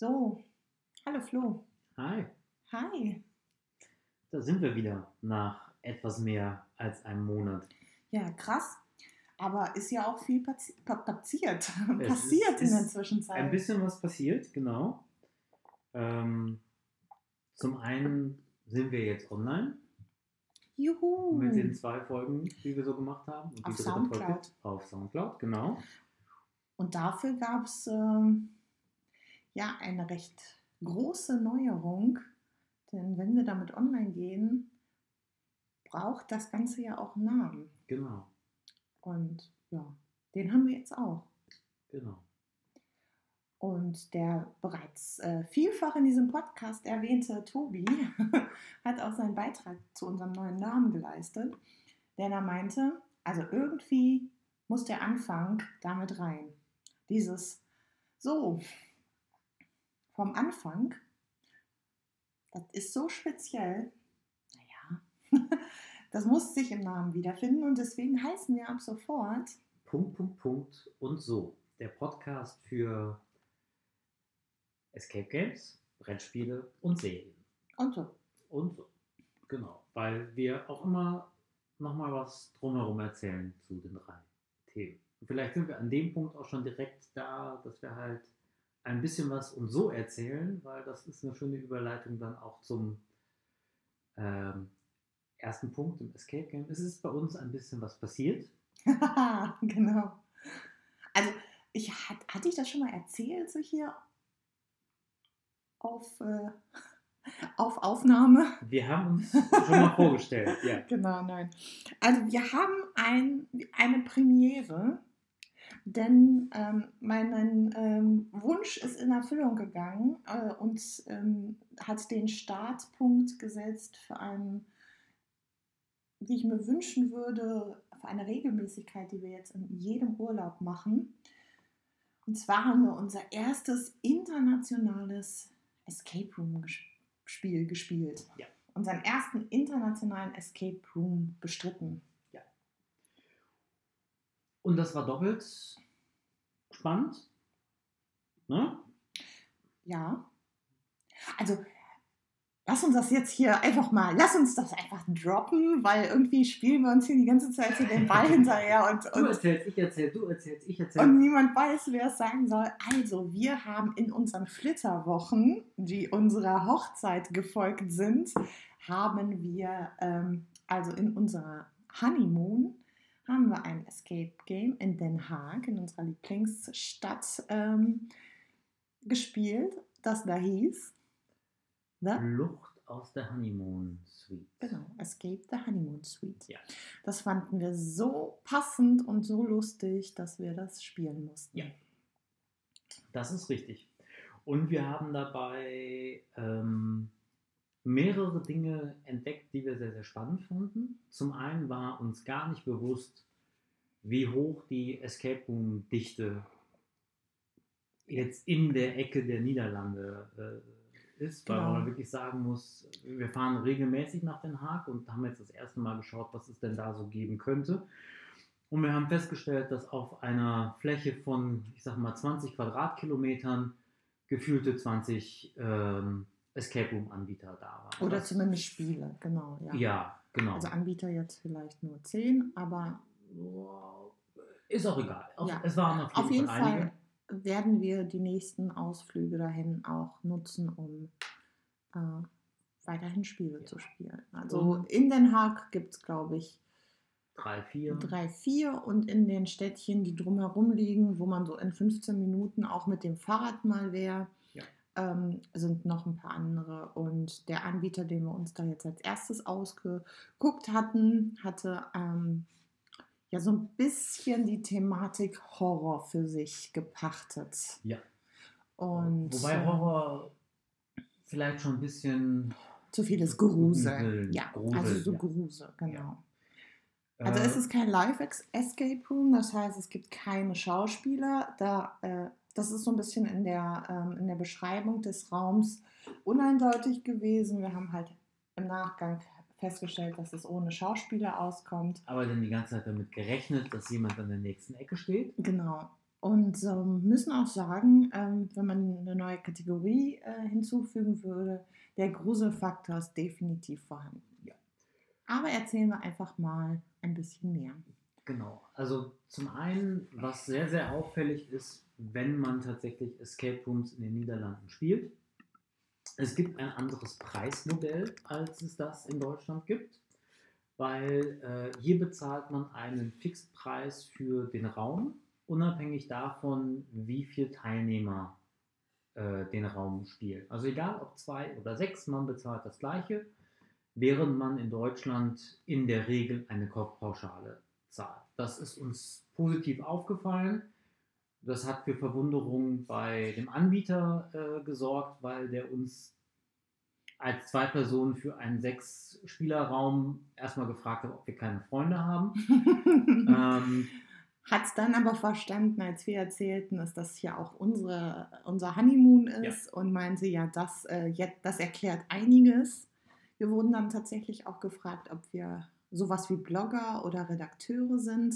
So, hallo Flo. Hi, Hi. da sind wir wieder nach etwas mehr als einem Monat. Ja, krass. Aber ist ja auch viel passi pa passiert, Es passiert in der Zwischenzeit. Ein bisschen was passiert, genau. Ähm, zum einen sind wir jetzt online Juhu. mit den zwei Folgen, die wir so gemacht haben. Und die Auf dritte Soundcloud. Folge auf Soundcloud, genau. Und dafür gab es ähm, ja eine recht große Neuerung. Denn wenn wir damit online gehen, braucht das Ganze ja auch einen Namen. Genau, Und ja, den haben wir jetzt auch. genau. Und der bereits äh, vielfach in diesem Podcast erwähnte Tobi hat auch seinen Beitrag zu unserem neuen Namen geleistet, denn er meinte, also irgendwie muss der Anfang damit rein. Dieses so vom Anfang, das ist so speziell, naja, das muss sich im Namen wiederfinden und deswegen heißen wir ab sofort Punkt, Punkt, Punkt und so. Der Podcast für Escape Games, Brettspiele und Serien. und so. Und so. Genau. Weil wir auch immer nochmal was drumherum erzählen zu den drei Themen. Und vielleicht sind wir an dem Punkt auch schon direkt da, dass wir halt ein bisschen was und so erzählen, weil das ist eine schöne Überleitung dann auch zum ähm, ersten Punkt im Escape Game. Es ist bei uns ein bisschen was passiert. genau. Also, ich, hat, hatte ich das schon mal erzählt, so hier auf, äh, auf Aufnahme? Wir haben uns schon mal vorgestellt, ja. Genau, nein. Also, wir haben ein, eine Premiere, denn ähm, mein ähm, Wunsch ist in Erfüllung gegangen äh, und ähm, hat den Startpunkt gesetzt für einen, wie ich mir wünschen würde, für eine Regelmäßigkeit, die wir jetzt in jedem Urlaub machen. Und zwar haben wir unser erstes internationales Escape Room Spiel gespielt. Ja. Unseren ersten internationalen Escape Room bestritten. Und das war doppelt spannend. Ne? Ja. Also, lass uns das jetzt hier einfach mal, lass uns das einfach droppen, weil irgendwie spielen wir uns hier die ganze Zeit so den Ball hinterher und, Du und, erzählst, ich erzähl, du erzählst, ich erzähl. und niemand weiß, wer es sagen soll. Also, wir haben in unseren Flitterwochen, die unserer Hochzeit gefolgt sind, haben wir, ähm, also in unserer Honeymoon, haben wir ein Escape Game in Den Haag, in unserer Lieblingsstadt, ähm, gespielt, das da hieß The Flucht aus der Honeymoon Suite. Genau, Escape the Honeymoon Suite. Ja. Das fanden wir so passend und so lustig, dass wir das spielen mussten. Ja. Das ist richtig. Und wir haben dabei ähm, mehrere Dinge entdeckt, die wir sehr, sehr spannend fanden. Zum einen war uns gar nicht bewusst, wie hoch die Escape Room Dichte jetzt in der Ecke der Niederlande äh, ist, weil Genau. man wirklich sagen muss, wir fahren regelmäßig nach Den Haag und haben jetzt das erste Mal geschaut, was es denn da so geben könnte. Und wir haben festgestellt, dass auf einer Fläche von, ich sag mal, 20 Quadratkilometern gefühlte 20 ähm, Escape Room Anbieter da waren. Oder zumindest Spiele, genau. Ja. Ja, genau. Also Anbieter jetzt vielleicht nur 10, aber ist auch egal. Auf, Ja. Es waren auf jeden, auf jeden Fall einige. Fall werden wir die nächsten Ausflüge dahin auch nutzen, um äh, weiterhin Spiele Ja. zu spielen. Also Und- in Den Haag gibt es, glaube ich, Drei, vier. drei, vier und in den Städtchen, die drumherum liegen, wo man so in 15 Minuten auch mit dem Fahrrad mal wäre. Ähm, sind noch ein paar andere. Und der Anbieter, den wir uns da jetzt als erstes ausgeguckt hatten, hatte ähm, ja so ein bisschen die Thematik Horror für sich gepachtet. Ja. Und Wobei äh, Horror vielleicht schon ein bisschen. zu vieles Grusel. Gruseln, Ja, Grusel, also so ja. Grusel, genau. Ja. Also äh, es ist kein Live-Escape Room, das heißt, es gibt keine Schauspieler. Da, äh, das ist so ein bisschen in der, ähm, in der Beschreibung des Raums uneindeutig gewesen. Wir haben halt im Nachgang festgestellt, dass es ohne Schauspieler auskommt. aber dann die ganze Zeit damit gerechnet, dass jemand an der nächsten Ecke steht. Genau. Und ähm, müssen auch sagen, ähm, wenn man eine neue Kategorie äh, hinzufügen würde, der Gruselfaktor ist definitiv vorhanden. Ja. Aber erzählen wir einfach mal ein bisschen mehr. Genau. Also zum einen, was sehr, sehr auffällig ist, wenn man tatsächlich Escape Rooms in den Niederlanden spielt. Es gibt ein anderes Preismodell, als es das in Deutschland gibt, weil äh, hier bezahlt man einen Fixpreis für den Raum, unabhängig davon, wie viele Teilnehmer äh, den Raum spielen. Also egal ob zwei oder sechs, man bezahlt das gleiche, während man in Deutschland in der Regel eine Kopfpauschale zahlt. Das ist uns positiv aufgefallen. Das hat für Verwunderung bei dem Anbieter äh, gesorgt, weil der uns als zwei Personen für einen Sechs-Spieler-Raum erstmal gefragt hat, ob wir keine Freunde haben. ähm, Hat es dann aber verstanden, als wir erzählten, dass das hier auch unsere, unser Honeymoon ist Ja. und meinte, ja, das, äh, jetzt, das erklärt einiges. Wir wurden dann tatsächlich auch gefragt, ob wir sowas wie Blogger oder Redakteure sind,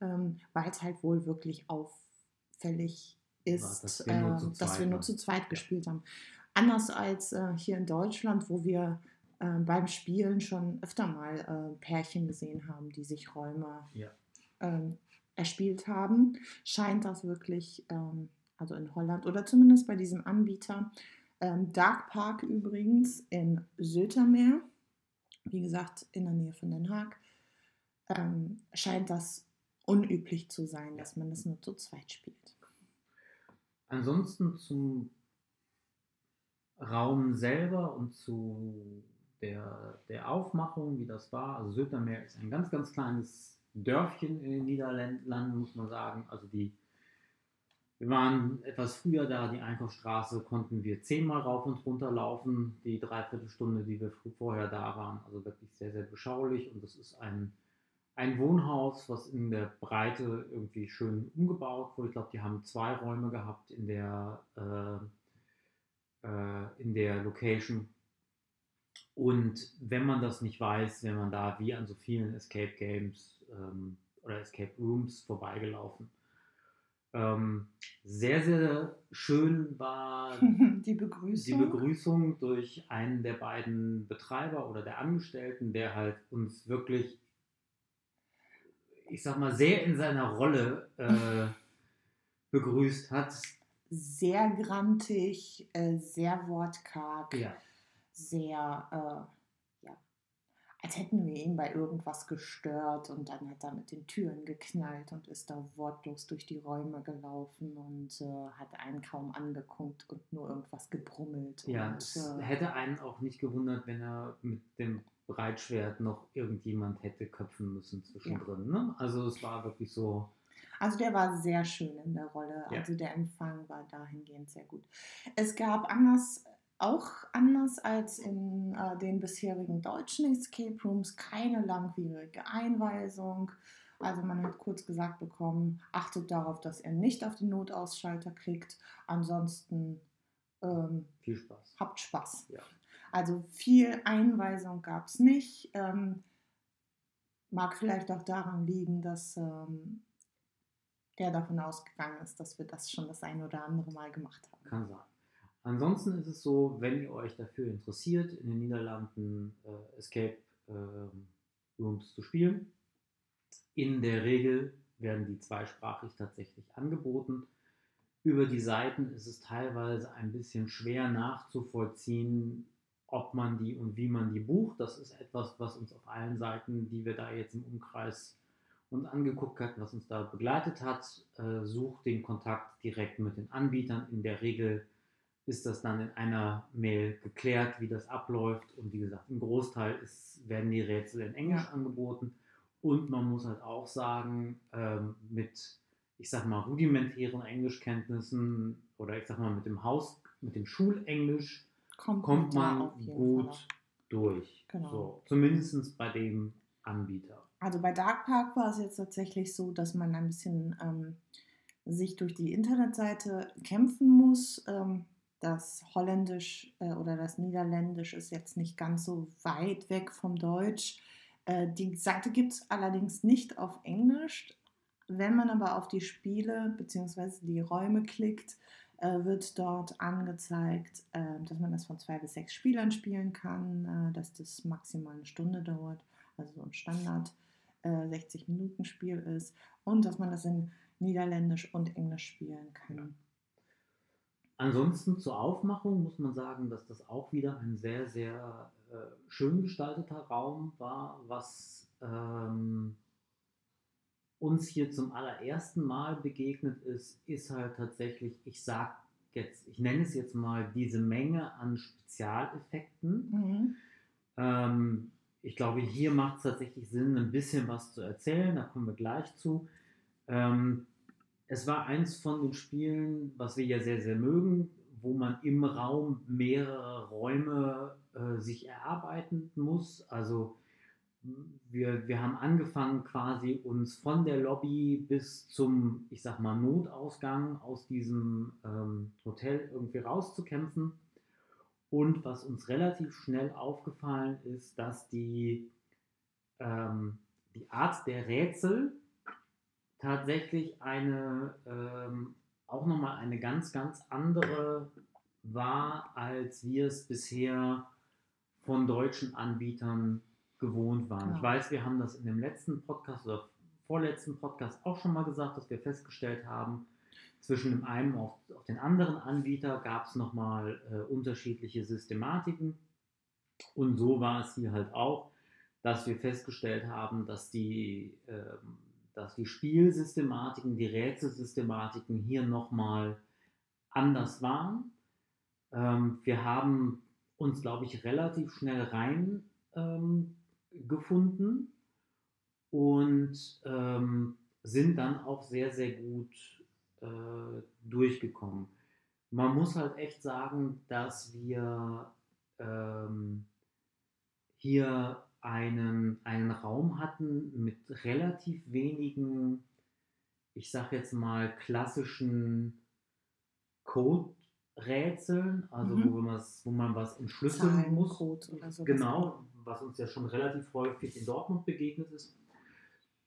ähm, weil es halt wohl wirklich auffällig ist, dass wir nur äh, zu dass zweit wir nur waren. zu zweit gespielt haben. Anders als äh, hier in Deutschland, wo wir äh, beim Spielen schon öfter mal äh, Pärchen gesehen haben, die sich Räume Ja. ähm, erspielt haben, scheint das wirklich, ähm, also in Holland oder zumindest bei diesem Anbieter, ähm, Dark Park übrigens in Sötermeer, wie gesagt in der Nähe von Den Haag, ähm, scheint das unüblich zu sein, dass man das nur zu zweit spielt. Ansonsten zum Raum selber und zu der, der Aufmachung, wie das war. Also Södermeer ist ein ganz, ganz kleines Dörfchen in den Niederlanden, muss man sagen. Also die, wir waren etwas früher da, die Einkaufsstraße konnten wir zehnmal rauf und runter laufen, die Dreiviertelstunde, die wir vorher da waren. Also wirklich sehr, sehr beschaulich und es ist ein, ein Wohnhaus, was in der Breite irgendwie schön umgebaut wurde. Ich glaube, die haben zwei Räume gehabt in der, äh, äh, in der Location. Und wenn man das nicht weiß, wenn man da wie an so vielen Escape Games ähm, oder Escape Rooms vorbeigelaufen. Ähm, sehr, sehr schön war Die die Begrüßung. Begrüßung durch einen der beiden Betreiber oder der Angestellten, der halt uns wirklich, ich sag mal, sehr in seiner Rolle äh, begrüßt hat. sehr grantig, äh, sehr wortkarg. Ja, sehr, äh, als hätten wir ihn bei irgendwas gestört und dann hat er mit den Türen geknallt und ist da wortlos durch die Räume gelaufen und äh, hat einen kaum angeguckt und nur irgendwas gebrummelt. ja und, es äh, hätte einen auch nicht gewundert, wenn er mit dem Breitschwert noch irgendjemand hätte köpfen müssen zwischendrin. Ne? Also es war wirklich so, Also der war sehr schön in der Rolle. Ja. Also der Empfang war dahingehend sehr gut. Es gab anders, auch anders als in äh, den bisherigen deutschen Escape Rooms, keine langwierige Einweisung. Also man hat kurz gesagt bekommen, achtet darauf, dass ihr nicht auf den Notausschalter kriegt. Ansonsten ähm, viel Spaß. habt Spaß. Ja. Also viel Einweisung gab es nicht. Ähm, mag vielleicht auch daran liegen, dass ähm, der davon ausgegangen ist, dass wir das schon das ein oder andere Mal gemacht haben. Kann sein. Ansonsten ist es so, wenn ihr euch dafür interessiert, in den Niederlanden äh, Escape ähm, Rooms zu spielen, in der Regel werden die zweisprachig tatsächlich angeboten. Über die Seiten ist es teilweise ein bisschen schwer nachzuvollziehen, ob man die und wie man die bucht. Das ist etwas, was uns auf allen Seiten, die wir da jetzt im Umkreis uns angeguckt hatten, was uns da begleitet hat, äh, sucht den Kontakt direkt mit den Anbietern. In der Regel ist das dann in einer Mail geklärt, wie das abläuft. Und wie gesagt, im Großteil ist, werden die Rätsel in Englisch angeboten. Und man muss halt auch sagen, ähm, mit, ich sag mal, rudimentären Englischkenntnissen oder ich sag mal mit dem Haus, mit dem Schulenglisch kommt da man gut Fall durch. Genau. So, zumindest bei dem Anbieter. Also bei Dark Park war es jetzt tatsächlich so, dass man ein bisschen ähm, sich durch die Internetseite kämpfen muss. Ähm, das Holländisch äh, oder das Niederländisch ist jetzt nicht ganz so weit weg vom Deutsch. Äh, die Seite gibt es allerdings nicht auf Englisch, wenn man aber auf die Spiele bzw. die Räume klickt, äh, wird dort angezeigt, äh, dass man das von zwei bis sechs Spielern spielen kann, äh, dass das maximal eine Stunde dauert, also so ein Standard 60-Minuten-Spiel ist und dass man das in Niederländisch und Englisch spielen kann. Ansonsten zur Aufmachung muss man sagen, dass das auch wieder ein sehr, sehr äh, schön gestalteter Raum war, was ähm, uns hier zum allerersten Mal begegnet ist, ist halt tatsächlich, ich sag jetzt, ich nenne es jetzt mal diese Menge an Spezialeffekten. Mhm. Ähm, ich glaube, hier macht es tatsächlich Sinn, ein bisschen was zu erzählen, da kommen wir gleich zu. Ähm, es war eins von den Spielen, was wir ja sehr, sehr mögen, wo man im Raum mehrere Räume äh, sich erarbeiten muss. Also wir, wir haben angefangen quasi uns von der Lobby bis zum, ich sag mal, Notausgang aus diesem ähm, Hotel irgendwie rauszukämpfen. Und was uns relativ schnell aufgefallen ist, dass die, ähm, die Art der Rätsel tatsächlich eine, ähm, auch nochmal eine ganz, ganz andere war, als wir es bisher von deutschen Anbietern gewohnt waren. Ja. Ich weiß, wir haben das in dem letzten Podcast oder vorletzten Podcast auch schon mal gesagt, dass wir festgestellt haben, zwischen dem einen auf, auf den anderen Anbieter gab es nochmal äh, unterschiedliche Systematiken. Und so war es hier halt auch, dass wir festgestellt haben, dass die, äh, dass die Spielsystematiken, die Rätselsystematiken hier nochmal anders waren. Ähm, wir haben uns, glaube ich, relativ schnell rein ähm, gefunden und ähm, sind dann auch sehr, sehr gut äh, durchgekommen. Man muss halt echt sagen, dass wir ähm, hier einen, einen Raum hatten mit relativ wenigen, ich sage jetzt mal, klassischen Code-Rätseln, also mhm. wo, wo man was entschlüsseln Zahlen, muss. So. Genau, was uns ja schon relativ häufig in Dortmund begegnet ist.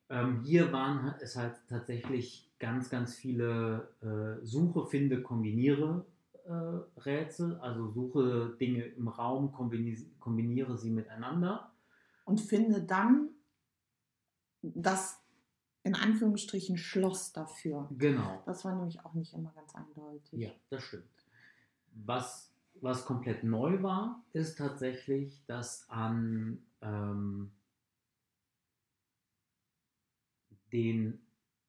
Ähm, hier waren es halt tatsächlich ganz, ganz viele äh, Suche, Finde, Kombiniere äh, Rätsel, also suche Dinge im Raum, kombiniere, kombiniere sie miteinander. Und finde dann das in Anführungsstrichen Schloss dafür. Genau. Das war nämlich auch nicht immer ganz eindeutig. Ja, das stimmt. Was was komplett neu war, ist tatsächlich, dass an ähm, den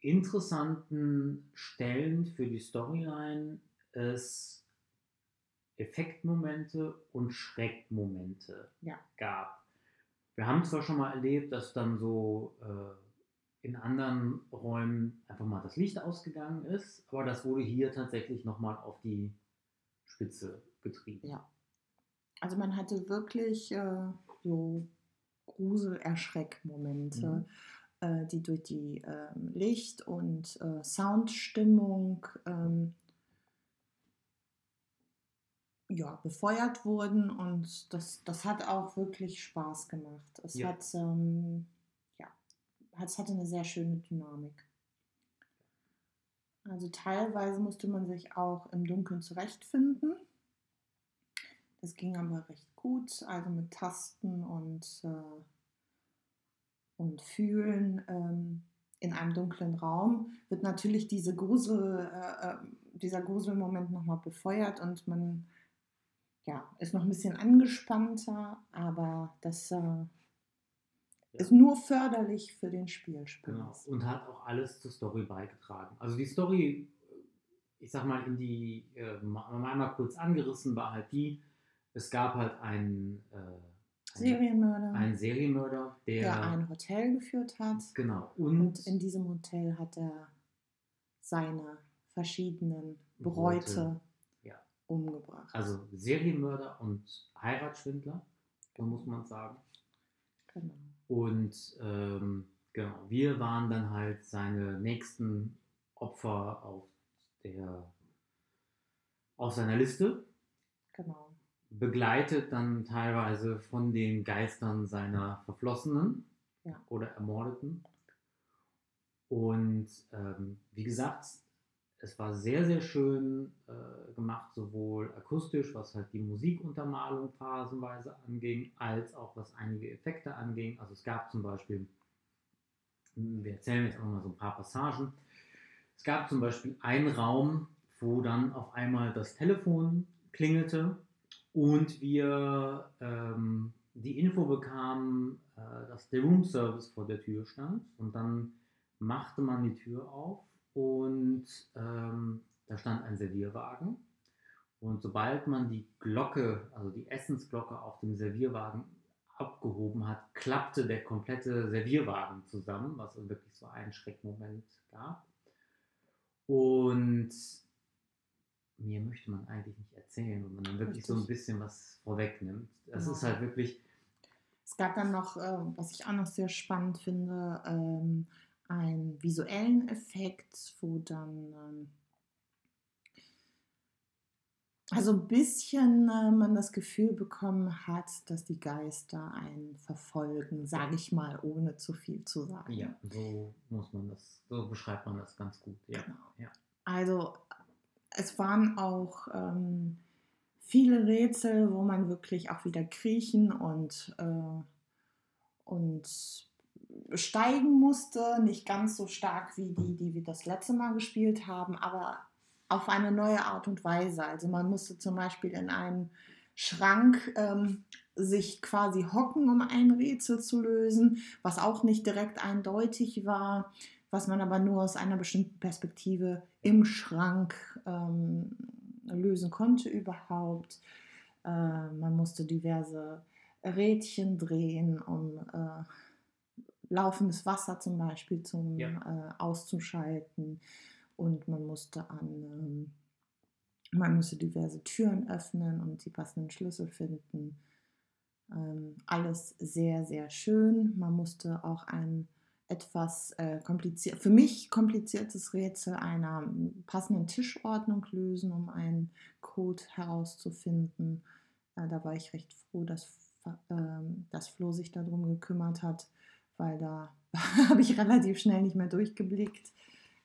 interessanten Stellen für die Storyline es Effektmomente und Schreckmomente ja. gab. Wir haben zwar schon mal erlebt, dass dann so äh, in anderen Räumen einfach mal das Licht ausgegangen ist, aber das wurde hier tatsächlich nochmal auf die Spitze getrieben. Ja. Also man hatte wirklich äh, so Grusel-Erschreck-Momente, mhm. äh, die durch die äh, Licht- und äh, Soundstimmung ähm, ja, befeuert wurden und das, das hat auch wirklich Spaß gemacht. Es ja. hat ähm, ja, es hatte eine sehr schöne Dynamik. Also teilweise musste man sich auch im Dunkeln zurechtfinden. Das ging aber recht gut, also mit Tasten und, äh, und Fühlen ähm, in einem dunklen Raum wird natürlich diese Grusel, äh, äh dieser Gruselmoment nochmal befeuert und man ja, ist noch ein bisschen angespannter, aber das äh, ist nur förderlich für den Spielspaß. Genau. Und hat auch alles zur Story beigetragen. Also die Story, ich sag mal, in die, äh, einmal kurz angerissen, war halt die, es gab halt einen äh, Serienmörder. Einen Serienmörder, der, der, ein Hotel geführt hat. Genau. Und, und, in diesem Hotel hat er seine verschiedenen Bräute ja. Umgebracht. Also Serienmörder und Heiratsschwindler, so muss man sagen. Genau. Und ähm, genau, wir waren dann halt seine nächsten Opfer auf der auf seiner Liste. Genau begleitet dann teilweise von den Geistern seiner Verflossenen ja. oder Ermordeten. Und ähm, wie gesagt, es war sehr, sehr schön äh, gemacht, sowohl akustisch, was halt die Musikuntermalung phasenweise anging, als auch was einige Effekte anging. Also es gab zum Beispiel, wir erzählen jetzt auch mal so ein paar Passagen, es gab zum Beispiel einen Raum, wo dann auf einmal das Telefon klingelte und wir ähm, die Info bekamen, äh, dass der Room Service vor der Tür stand und dann machte man die Tür auf und ähm, da stand ein Servierwagen. Und sobald man die Glocke, also die Essensglocke auf dem Servierwagen abgehoben hat, klappte der komplette Servierwagen zusammen, was wirklich so einen Schreckmoment gab. Und mir möchte man eigentlich nicht erzählen, wenn man dann wirklich Richtig. so ein bisschen was vorwegnimmt. Es genau. ist halt wirklich. Es gab dann noch, äh, was ich auch noch sehr spannend finde, ähm, einen visuellen Effekt, wo dann ähm, also ein bisschen äh, man das Gefühl bekommen hat, dass die Geister einen verfolgen, sage ich mal, ohne zu viel zu sagen. Ja, so muss man das, so beschreibt man das ganz gut. Ja. Genau. ja. Also es waren auch ähm, viele Rätsel, wo man wirklich auch wieder kriechen und, äh, und steigen musste. Nicht ganz so stark wie die, die wir das letzte Mal gespielt haben, aber auf eine neue Art und Weise. Also man musste zum Beispiel in einem Schrank ähm, sich quasi hocken, um ein Rätsel zu lösen, was auch nicht direkt eindeutig war, was man aber nur aus einer bestimmten Perspektive im Schrank ähm, lösen konnte überhaupt. Äh, man musste diverse Rädchen drehen, um äh, laufendes Wasser zum Beispiel zum ja. äh, auszuschalten und man musste an ähm, man musste diverse Türen öffnen und die passenden Schlüssel finden. Ähm, alles sehr, sehr schön. Man musste auch ein etwas äh, kompliziert, für mich kompliziertes Rätsel einer passenden Tischordnung lösen, um einen Code herauszufinden. Äh, da war ich recht froh, dass, äh, dass Flo sich darum gekümmert hat weil da habe ich relativ schnell nicht mehr durchgeblickt.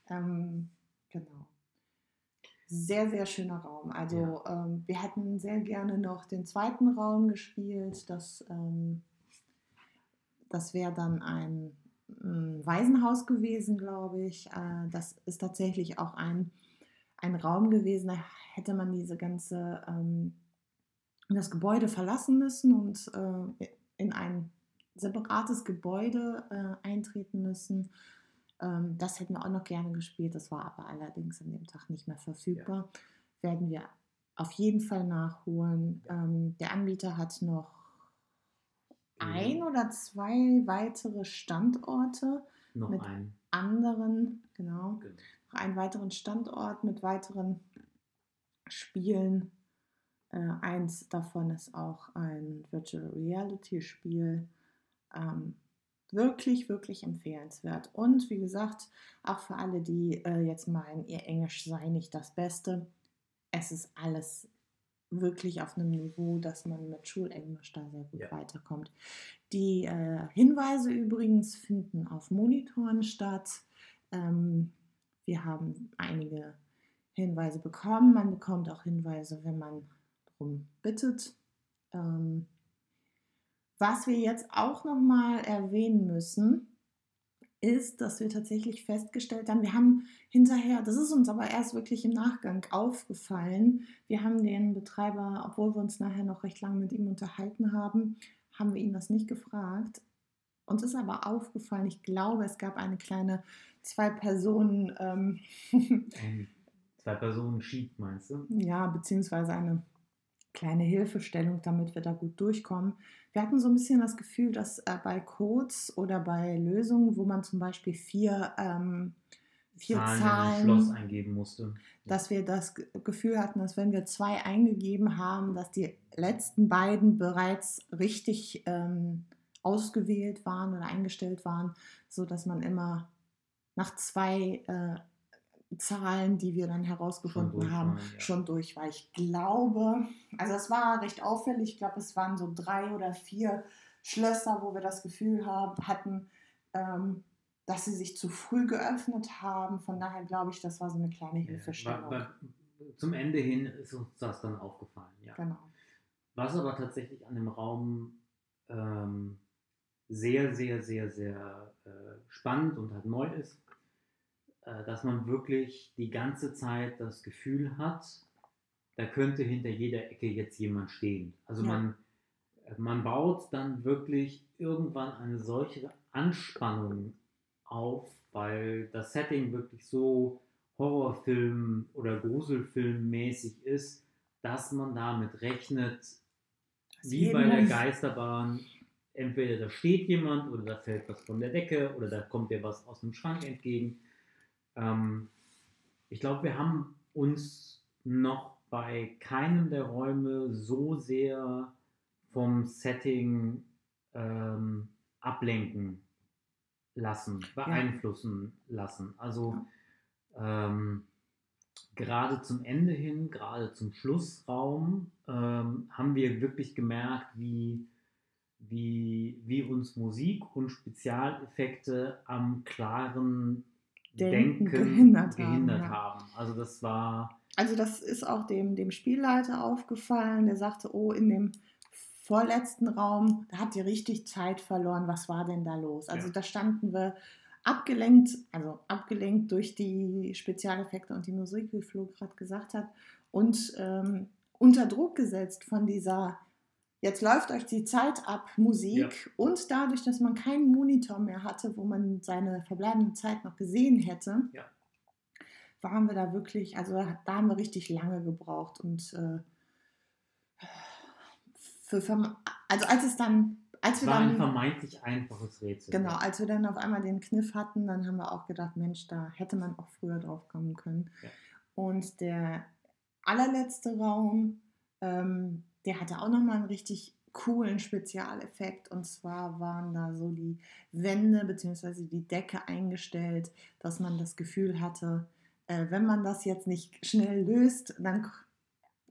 Ähm, genau. Sehr, sehr schöner Raum. Also ja. ähm, wir hätten sehr gerne noch den zweiten Raum gespielt. Das, ähm, das wäre dann ein, ein, Waisenhaus gewesen, glaube ich. Äh, das ist tatsächlich auch ein, ein Raum gewesen, da hätte man diese ganze ähm, das Gebäude verlassen müssen und äh, in ein separates Gebäude äh, eintreten müssen. Ähm, das hätten wir auch noch gerne gespielt, das war aber allerdings an dem Tag nicht mehr verfügbar. Ja. Werden wir auf jeden Fall nachholen. Ähm, der Anbieter hat noch ein oder zwei weitere Standorte noch mit ein. anderen, genau, genau, noch einen weiteren Standort mit weiteren Spielen. Äh, eins davon ist auch ein Virtual Reality Spiel. Ähm, wirklich, wirklich empfehlenswert. Und wie gesagt, auch für alle, die äh, jetzt meinen, ihr Englisch sei nicht das Beste, es ist alles wirklich auf einem Niveau, dass man mit Schulenglisch da sehr gut ja. weiterkommt. Die äh, Hinweise übrigens finden auf Monitoren statt. Ähm, wir haben einige Hinweise bekommen. Man bekommt auch Hinweise, wenn man darum bittet. Ähm, was wir jetzt auch nochmal erwähnen müssen, ist, dass wir tatsächlich festgestellt haben, wir haben hinterher, das ist uns aber erst wirklich im Nachgang aufgefallen, wir haben den Betreiber, obwohl wir uns nachher noch recht lange mit ihm unterhalten haben, haben wir ihn das nicht gefragt. Uns ist aber aufgefallen, ich glaube, es gab eine kleine Zwei-Personen... Ähm, Zwei-Personen-Sheet, meinst du? Ja, beziehungsweise eine kleine Hilfestellung, damit wir da gut durchkommen. Wir hatten so ein bisschen das Gefühl, dass äh, bei Codes oder bei Lösungen, wo man zum Beispiel vier, ähm, vier Zahlen, Zahlen Schloss eingeben musste, dass wir das Gefühl hatten, dass wenn wir zwei eingegeben haben, dass die letzten beiden bereits richtig ähm, ausgewählt waren oder eingestellt waren, so dass man immer nach zwei äh, Zahlen, die wir dann herausgefunden schon haben, ja. schon durch war. Ich glaube, also es war recht auffällig, ich glaube, es waren so drei oder vier Schlösser, wo wir das Gefühl haben, hatten, ähm, dass sie sich zu früh geöffnet haben. Von daher glaube ich, das war so eine kleine Ja, Hilfestellung. wa- zum Ende hin ist uns das dann aufgefallen, ja. Genau. Was aber tatsächlich an dem Raum ähm, sehr, sehr, sehr, sehr äh, spannend und halt neu ist, dass man wirklich die ganze Zeit das Gefühl hat, da könnte hinter jeder Ecke jetzt jemand stehen. Also Ja. man, man baut dann wirklich irgendwann eine solche Anspannung auf, weil das Setting wirklich so Horrorfilm oder Gruselfilm-mäßig ist, dass man damit rechnet, wie bei der Geisterbahn, entweder da steht jemand oder da fällt was von der Decke oder da kommt dir was aus dem Schrank entgegen. Ähm, ich glaube, wir haben uns noch bei keinem der Räume so sehr vom Setting ähm, ablenken lassen, beeinflussen lassen. Also ähm, gerade zum Ende hin, gerade zum Schlussraum, ähm, haben wir wirklich gemerkt, wie, wie, wie uns Musik und Spezialeffekte am klaren Denken gehindert, haben, haben, ja. Also das war Also das ist auch dem, dem Spielleiter aufgefallen. Der sagte, oh, in dem vorletzten Raum, da habt ihr richtig Zeit verloren. Was war denn da los? Also Ja. da standen wir abgelenkt, also abgelenkt durch die Spezialeffekte und die Musik, wie Flo gerade gesagt hat, und ähm, unter Druck gesetzt von dieser Jetzt läuft euch die Zeit ab, Musik. Ja. Und dadurch, dass man keinen Monitor mehr hatte, wo man seine verbleibende Zeit noch gesehen hätte, Ja. waren wir da wirklich, also da haben wir richtig lange gebraucht. Und äh, für, verm- also als es dann, als wir war ein dann, vermeintlich einfaches Rätsel. genau, als wir dann auf einmal den Kniff hatten, dann haben wir auch gedacht, Mensch, da hätte man auch früher drauf kommen können. Ja. Und der allerletzte Raum, ähm, der hatte auch nochmal einen richtig coolen Spezialeffekt. Und zwar waren da so die Wände bzw. die Decke eingestellt, dass man das Gefühl hatte, äh, wenn man das jetzt nicht schnell löst, dann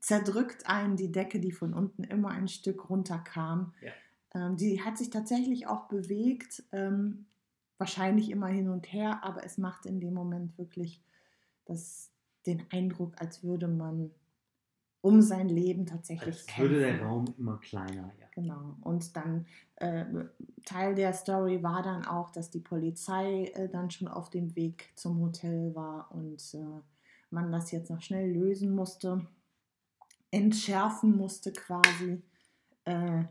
zerdrückt einen die Decke, die von unten immer ein Stück runterkam. Ja. Ähm, die hat sich tatsächlich auch bewegt, ähm, wahrscheinlich immer hin und her, aber es macht in dem Moment wirklich das, den Eindruck, als würde man um sein Leben tatsächlich Als würde der kämpfen. Raum immer kleiner. Ja. Genau. Und dann äh, Teil der Story war dann auch, dass die Polizei äh, dann schon auf dem Weg zum Hotel war und äh, man das jetzt noch schnell lösen musste, entschärfen musste quasi, äh,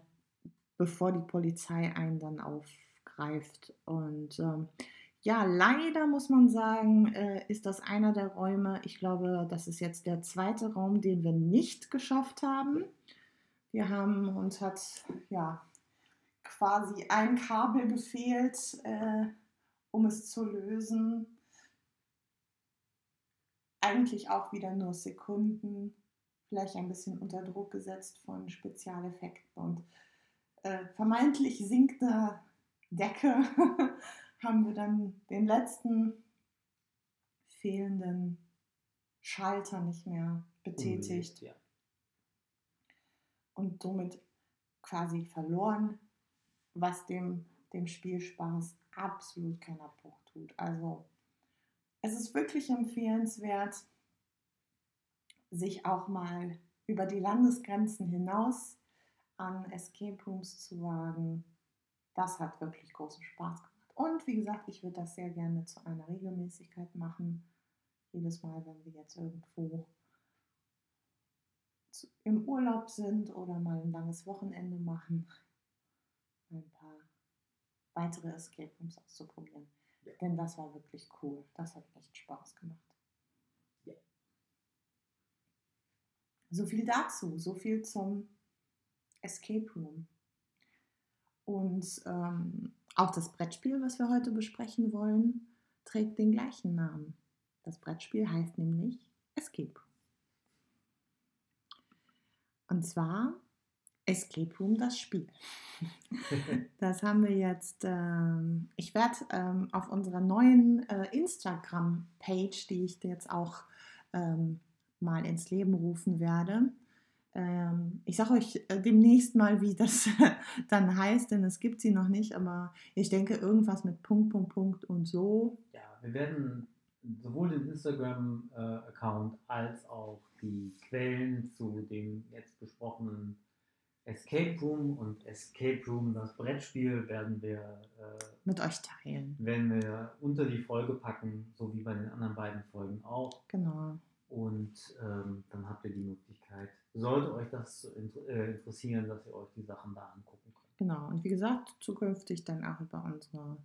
bevor die Polizei einen dann aufgreift. Und ähm, ja, leider muss man sagen, äh, ist das einer der Räume, ich glaube, das ist jetzt der zweite Raum, den wir nicht geschafft haben. Wir haben uns hat ja quasi ein Kabel gefehlt, äh, um es zu lösen. Eigentlich auch wieder nur Sekunden, vielleicht ein bisschen unter Druck gesetzt von Spezialeffekten und äh, vermeintlich sinkender Decke haben wir dann den letzten fehlenden Schalter nicht mehr betätigt Ja. und somit quasi verloren, was dem, dem Spielspaß absolut keinen Abbruch tut. Also es ist wirklich empfehlenswert, sich auch mal über die Landesgrenzen hinaus an Escape Rooms zu wagen. Das hat wirklich großen Spaß gemacht. Und wie gesagt, ich würde das sehr gerne zu einer Regelmäßigkeit machen. Jedes Mal, wenn wir jetzt irgendwo im Urlaub sind oder mal ein langes Wochenende machen, ein paar weitere Escape Rooms auszuprobieren. Ja. Denn das war wirklich cool. Das hat echt Spaß gemacht. Ja. So viel dazu, so viel zum Escape Room. Und ähm, auch das Brettspiel, was wir heute besprechen wollen, trägt den gleichen Namen. Das Brettspiel heißt nämlich Escape Room. Und zwar Escape Room, das Spiel. Das haben wir jetzt, ähm, ich werde ähm, auf unserer neuen äh, Instagram-Page, die ich jetzt auch ähm, mal ins Leben rufen werde, ich sage euch äh, demnächst mal, wie das dann heißt, denn es gibt sie noch nicht, aber ich denke irgendwas mit Punkt, Punkt, Punkt und so. Ja, wir werden sowohl den Instagram-Account als auch die Quellen zu dem jetzt besprochenen Escape Room und Escape Room, das Brettspiel, werden wir äh, mit euch teilen. Werden wir unter die Folge packen, so wie bei den anderen beiden Folgen auch. Genau. Und ähm, dann habt ihr die Möglichkeit, sollte euch das äh, interessieren, dass ihr euch die Sachen da angucken könnt. Genau. Und wie gesagt, zukünftig dann auch über unsere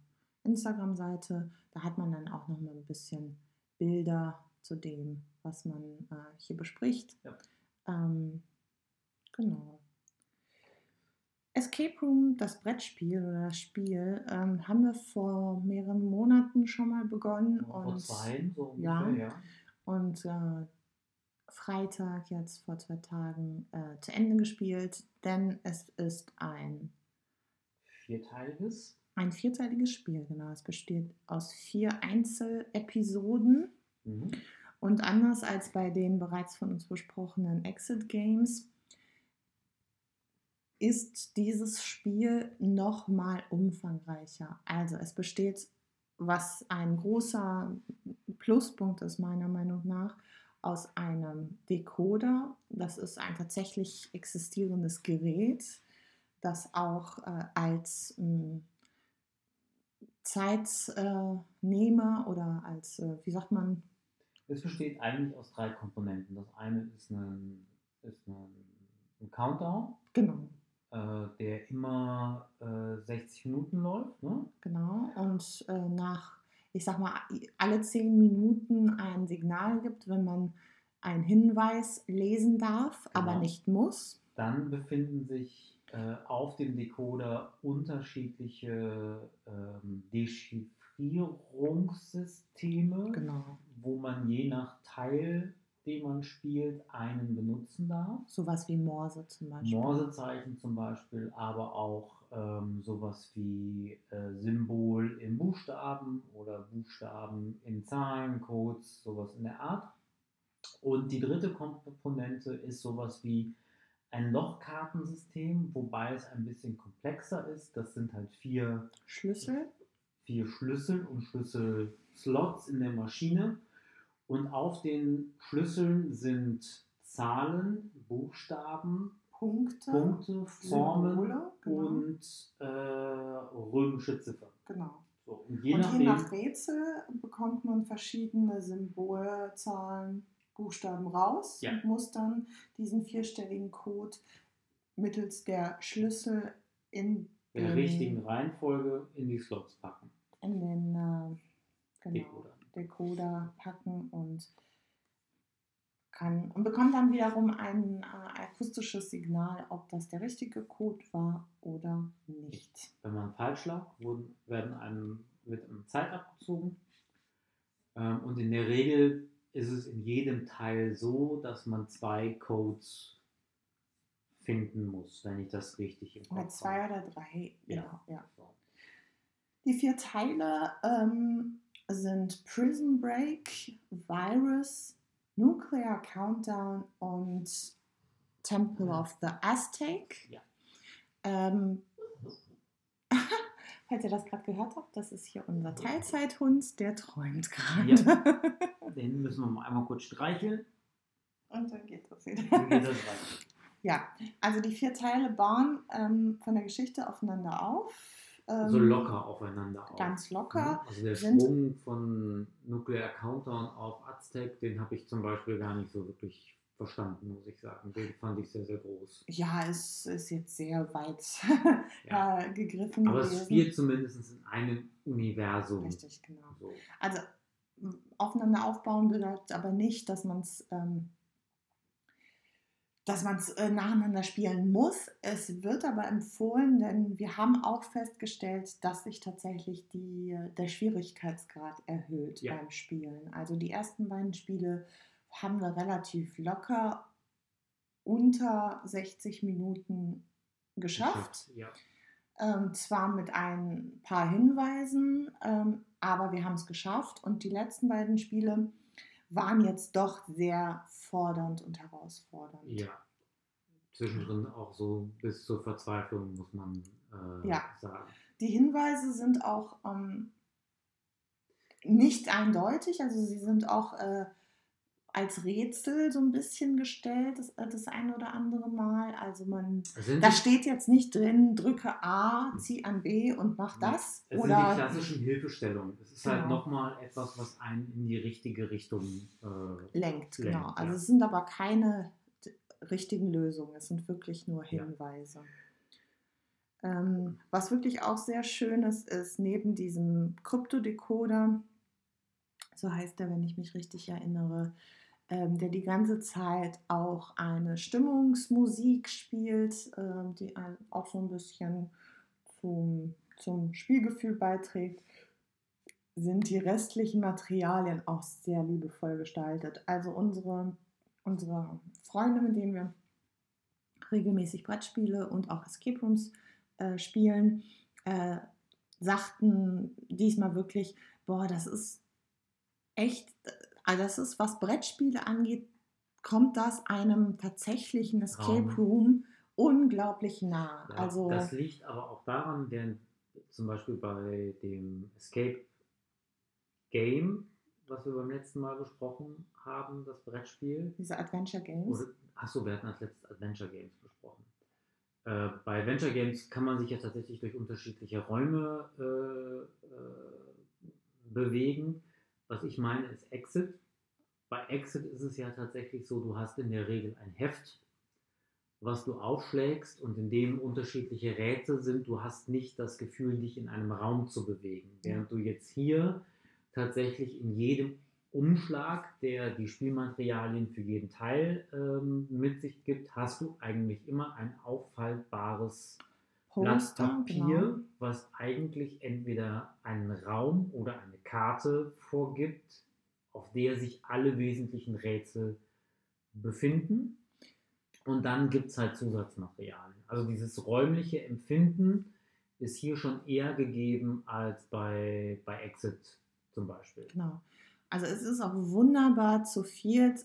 Instagram-Seite. Da hat man dann auch noch mal ein bisschen Bilder zu dem, was man äh, hier bespricht. Ja. Ähm, genau. Escape Room, das Brettspiel oder das Spiel, ähm, haben wir vor mehreren Monaten schon mal begonnen. Vor und, zwei, so ungefähr, ja. ja. Und äh, Freitag, jetzt vor zwei Tagen, äh, zu Ende gespielt, denn es ist ein vierteiliges. Ein vierteiliges Spiel, genau. Es besteht aus vier Einzelepisoden. Mhm. Und anders als bei den bereits von uns besprochenen Exit Games ist dieses Spiel noch mal umfangreicher. Also es besteht, was ein großer Pluspunkt ist meiner Meinung nach, aus einem Decoder. Das ist ein tatsächlich existierendes Gerät, das auch äh, als äh, Zeitnehmer äh, oder als, äh, wie sagt man? Es besteht eigentlich aus drei Komponenten. Das eine ist ein, ist ein, ein Countdown. Genau. Äh, der immer 60 äh, Minuten läuft. Ne? Genau. Und äh, nach, ich sag mal, alle 10 Minuten ein Signal gibt, wenn man einen Hinweis lesen darf, genau. aber nicht muss. Dann befinden sich äh, auf dem Decoder unterschiedliche ähm, Dechiffrierungssysteme, genau. wo man je nach Teil, den man spielt, einen benutzen darf. Sowas wie Morse zum Beispiel. Morsezeichen zum Beispiel, aber auch ähm, sowas wie äh, Symbol in Buchstaben oder Buchstaben in Zahlen, Codes, sowas in der Art. Und die dritte Komponente ist sowas wie ein Lochkartensystem, wobei es ein bisschen komplexer ist. Das sind halt vier Schlüssel, vier Schlüssel und Schlüsselslots in der Maschine. Und auf den Schlüsseln sind Zahlen, Buchstaben, Punkte, Punkte Formen Symbole, genau. und äh, römische Ziffern. Genau. So, und je, und je nach Rätsel bekommt man verschiedene Symbole, Zahlen, Buchstaben raus ja. und muss dann diesen vierstelligen Code mittels der Schlüssel in, in der richtigen Reihenfolge in die Slots packen. In den äh, genau, Decoder. Decoder packen und kann und bekommt dann wiederum ein äh, akustisches Signal, ob das der richtige Code war oder nicht. Wenn man falsch lag, werden einem, wird einem Zeit abgezogen. Ähm, und in der Regel ist es in jedem Teil so, dass man zwei Codes finden muss, wenn ich das richtig im Kopf habe. Zwei oder drei, ja. genau. Ja. Die vier Teile ähm, sind Prison Break, Virus, Nuclear Countdown und Temple of the Aztec. Ja. Ähm, Falls ihr das gerade gehört habt, das ist hier unser Teilzeithund, der träumt gerade. Ja. Den müssen wir mal einmal kurz streicheln. Und dann geht das wieder. Dann geht das weiter. Ja, also die vier Teile bauen ähm, von der Geschichte aufeinander auf. Ähm, so locker aufeinander auf. Ganz locker. Also der Sprung von Nuclear Countdown auf Aztec, den habe ich zum Beispiel gar nicht so wirklich verstanden, muss ich sagen. Den fand ich sehr, sehr groß. Ja, es ist jetzt sehr weit ja. Äh, gegriffen. Aber gewesen. es spielt zumindest in einem Universum. Richtig, genau. So. Also aufeinander aufbauen bedeutet aber nicht, dass man es ähm, dass man es äh, nacheinander spielen muss. Es wird aber empfohlen, denn wir haben auch festgestellt, dass sich tatsächlich die, der Schwierigkeitsgrad erhöht ja. beim Spielen. Also die ersten beiden Spiele haben wir relativ locker unter 60 Minuten geschafft. Ja. Ähm, zwar mit ein paar Hinweisen, ähm, aber wir haben es geschafft. Und die letzten beiden Spiele waren jetzt doch sehr fordernd und herausfordernd. Ja. zwischendrin auch so bis zur Verzweiflung, muss man äh, Ja. sagen. Die Hinweise sind auch ähm, nicht eindeutig, also sie sind auch äh, als Rätsel so ein bisschen gestellt, das, äh, das ein oder andere Mal. Also man, sind, da steht jetzt nicht drin, drücke A, zieh an B und mach das. es sind die oder klassischen Hilfestellungen. Es ist halt Genau. nochmal etwas, was einen in die richtige Richtung äh, lenkt, genau. lenkt, Also ja. es sind aber keine richtigen Lösungen, es sind wirklich nur Ja. Hinweise. Ähm, was wirklich auch sehr schön ist, ist neben diesem Kryptodecoder, so heißt er, wenn ich mich richtig erinnere, der die ganze Zeit auch eine Stimmungsmusik spielt, ähm, die auch so ein bisschen zum, zum Spielgefühl beiträgt, sind die restlichen Materialien auch sehr liebevoll gestaltet. Also unsere, unsere Freunde, mit denen wir regelmäßig Brettspiele und auch Escape Rooms äh, spielen, äh, sagten diesmal wirklich, boah, das ist echt, also das ist, was Brettspiele angeht, kommt das einem tatsächlichen Escape. Room unglaublich nah. Ja, also das liegt aber auch daran, denn zum Beispiel bei dem Escape Game, was wir beim letzten Mal besprochen haben, das Brettspiel. diese Adventure Games. Oder, achso, wir hatten als letztes Adventure Games besprochen. Äh, bei Adventure Games kann man sich ja tatsächlich durch unterschiedliche Räume äh, äh, bewegen. Was ich meine ist Exit. Bei Exit ist es ja tatsächlich so, du hast in der Regel ein Heft, was du aufschlägst und in dem unterschiedliche Rätsel sind. Du hast nicht das Gefühl, dich in einem Raum zu bewegen. Während du jetzt hier tatsächlich in jedem Umschlag, der die Spielmaterialien für jeden Teil ähm, mit sich gibt, hast du eigentlich immer ein auffaltbares Blatt Poster, Papier, genau. was eigentlich entweder einen Raum oder eine Karte vorgibt, auf der sich alle wesentlichen Rätsel befinden. Und dann gibt es halt Zusatzmaterialien. Also dieses räumliche Empfinden ist hier schon eher gegeben als bei, bei Exit zum Beispiel. Genau. Also es ist auch wunderbar zu viert,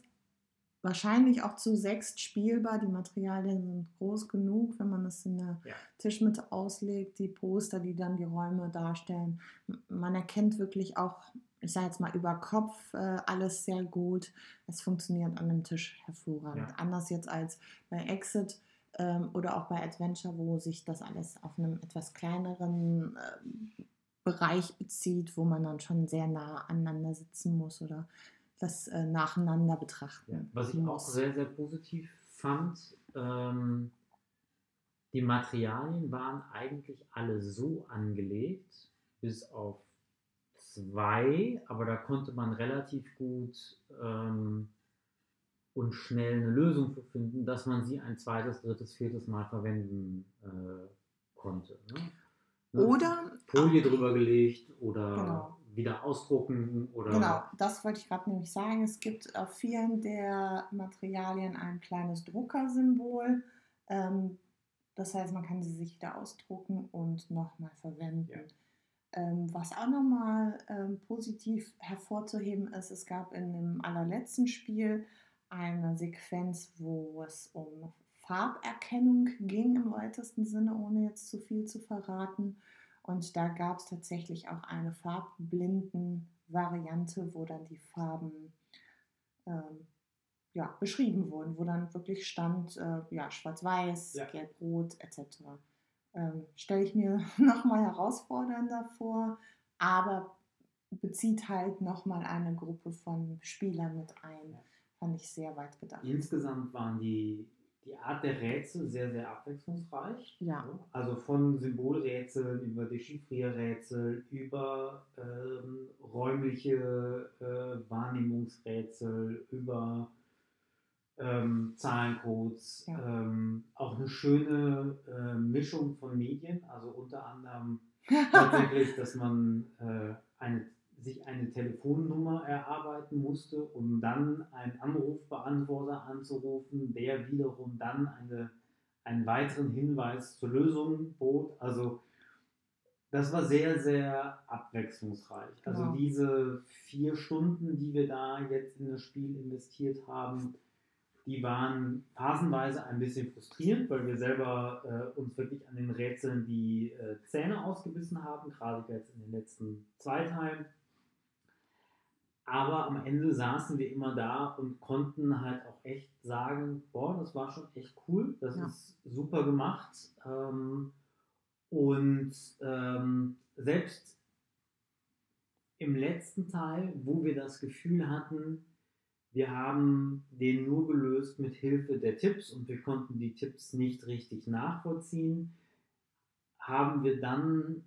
wahrscheinlich auch zu sechst spielbar. Die Materialien sind groß genug, wenn man es in der Ja. Tischmitte auslegt, die Poster, die dann die Räume darstellen. Man erkennt wirklich auch, ich sage jetzt mal über Kopf, äh, alles sehr gut. Es funktioniert an dem Tisch hervorragend. Ja. Anders jetzt als bei Exit ähm, oder auch bei Adventure, wo sich das alles auf einem etwas kleineren ähm, Bereich bezieht, wo man dann schon sehr nah aneinander sitzen muss oder das äh, nacheinander betrachten Was ich auch sehr, sehr positiv fand, ähm, die Materialien waren eigentlich alle so angelegt, bis auf zwei, aber da konnte man relativ gut ähm, und schnell eine Lösung für finden, dass man sie ein zweites, drittes, viertes Mal verwenden äh, konnte. Ne? Ne, Oder Folie drüber gelegt oder Genau. Wieder ausdrucken oder Genau, das wollte ich gerade nämlich sagen. Es gibt auf vielen der Materialien ein kleines Druckersymbol. Ähm, das heißt, man kann sie sich wieder ausdrucken und nochmal verwenden. Ja. Ähm, was auch nochmal ähm, positiv hervorzuheben ist, es gab in dem allerletzten Spiel eine Sequenz, wo es um Farberkennung ging im weitesten Sinne, ohne jetzt zu viel zu verraten. Und da gab es tatsächlich auch eine farbenblinden Variante, wo dann die Farben ähm, ja, beschrieben wurden, wo dann wirklich stand, äh, ja, schwarz-weiß, Ja. gelb-rot etc. Ähm, Stelle ich mir nochmal herausfordernder vor, aber bezieht halt nochmal eine Gruppe von Spielern mit ein. Fand ich sehr weit gedacht. Insgesamt waren die, die Art der Rätsel sehr, sehr abwechslungsreich. Ja. Also von Symbolrätseln über Dechiffrierrätsel, über ähm, räumliche äh, Wahrnehmungsrätsel, über ähm, Zahlencodes. Ja. Ähm, auch eine schöne äh, Mischung von Medien, also unter anderem tatsächlich, dass man äh, eine, sich eine Telefonnummer erarbeiten musste, um dann einen Anrufbeantworter anzurufen, der wiederum dann eine, einen weiteren Hinweis zur Lösung bot. Also das war sehr, sehr abwechslungsreich. Also Genau. diese vier Stunden, die wir da jetzt in das Spiel investiert haben, die waren phasenweise ein bisschen frustrierend, weil wir selber äh, uns wirklich an den Rätseln die äh, Zähne ausgebissen haben, gerade jetzt in den letzten zwei Teilen. Aber am Ende saßen wir immer da und konnten halt auch echt sagen, boah, das war schon echt cool, das Ja. ist super gemacht. Ähm, und ähm, selbst im letzten Teil, wo wir das Gefühl hatten, wir haben den nur gelöst mit Hilfe der Tipps und wir konnten die Tipps nicht richtig nachvollziehen, haben wir dann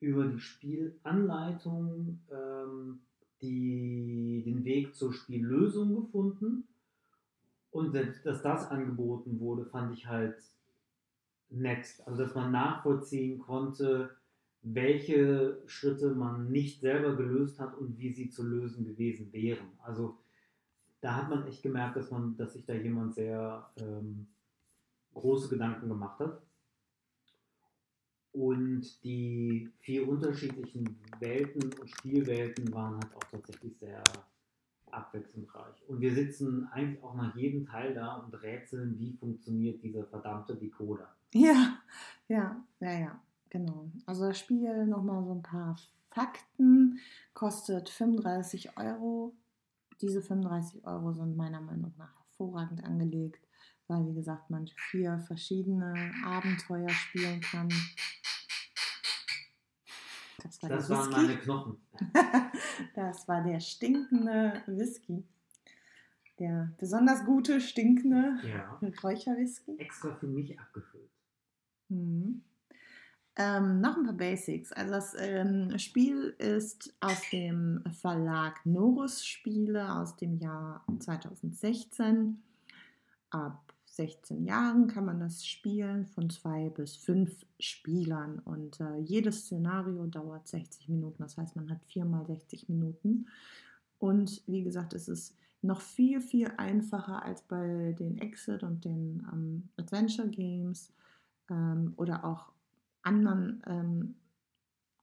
über die Spielanleitung ähm, die, den Weg zur Spiellösung gefunden. Und dass das angeboten wurde, fand ich halt nett. Also, dass man nachvollziehen konnte, welche Schritte man nicht selber gelöst hat und wie sie zu lösen gewesen wären. Also, da hat man echt gemerkt, dass, man, dass sich da jemand sehr ähm, große Gedanken gemacht hat. Und die vier unterschiedlichen Welten und Spielwelten waren halt auch tatsächlich sehr abwechslungsreich. Und wir sitzen eigentlich auch nach jedem Teil da und rätseln, wie funktioniert dieser verdammte Decoder. Ja, ja, ja, ja, genau. Also das Spiel, nochmal so ein paar Fakten, kostet 35 Euro. Diese 35 Euro sind meiner Meinung nach hervorragend angelegt, weil, wie gesagt, man vier verschiedene Abenteuer spielen kann. Das war Das waren Whisky. meine Knochen. das war der stinkende Whisky. Der besonders gute, stinkende Ja. Räucherwhisky. Extra für mich abgefüllt. Mhm. Ähm, noch ein paar Basics. Also das ähm, Spiel ist aus dem Verlag Norus Spiele aus dem Jahr 2016. Ab 16 Jahren kann man das spielen von zwei bis fünf Spielern und äh, jedes Szenario dauert 60 Minuten. Das heißt, man hat viermal 60 Minuten. Und wie gesagt, es ist noch viel, viel einfacher als bei den Exit und den ähm, Adventure Games ähm, oder auch anderen ähm,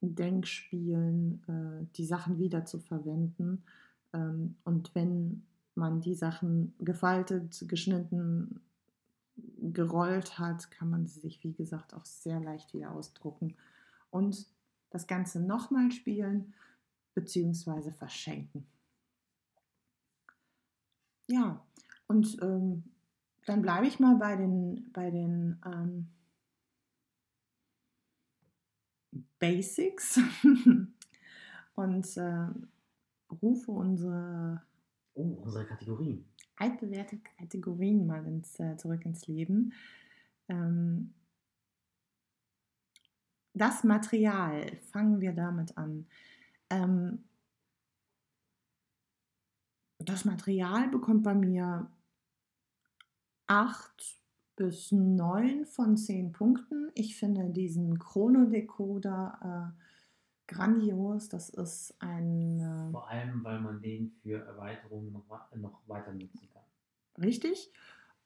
Denkspielen äh, die Sachen wieder zu verwenden. Ähm, und wenn man die Sachen gefaltet, geschnitten, gerollt hat, kann man sie sich, wie gesagt, auch sehr leicht wieder ausdrucken und das Ganze nochmal spielen bzw. verschenken. Ja, und ähm, dann bleibe ich mal bei den, bei den ähm, Basics und äh, rufe unsere Oh, unsere Kategorien. Altbewährte Kategorien mal ins, äh, zurück ins Leben. Ähm, das Material, fangen wir damit an. Ähm, das Material bekommt bei mir 8 bis 9 von 10 Punkten. Ich finde diesen Chronodecoder äh, grandios. Das ist ein äh, Vor allem, weil man den für Erweiterungen noch, noch weiter nutzen kann. Richtig.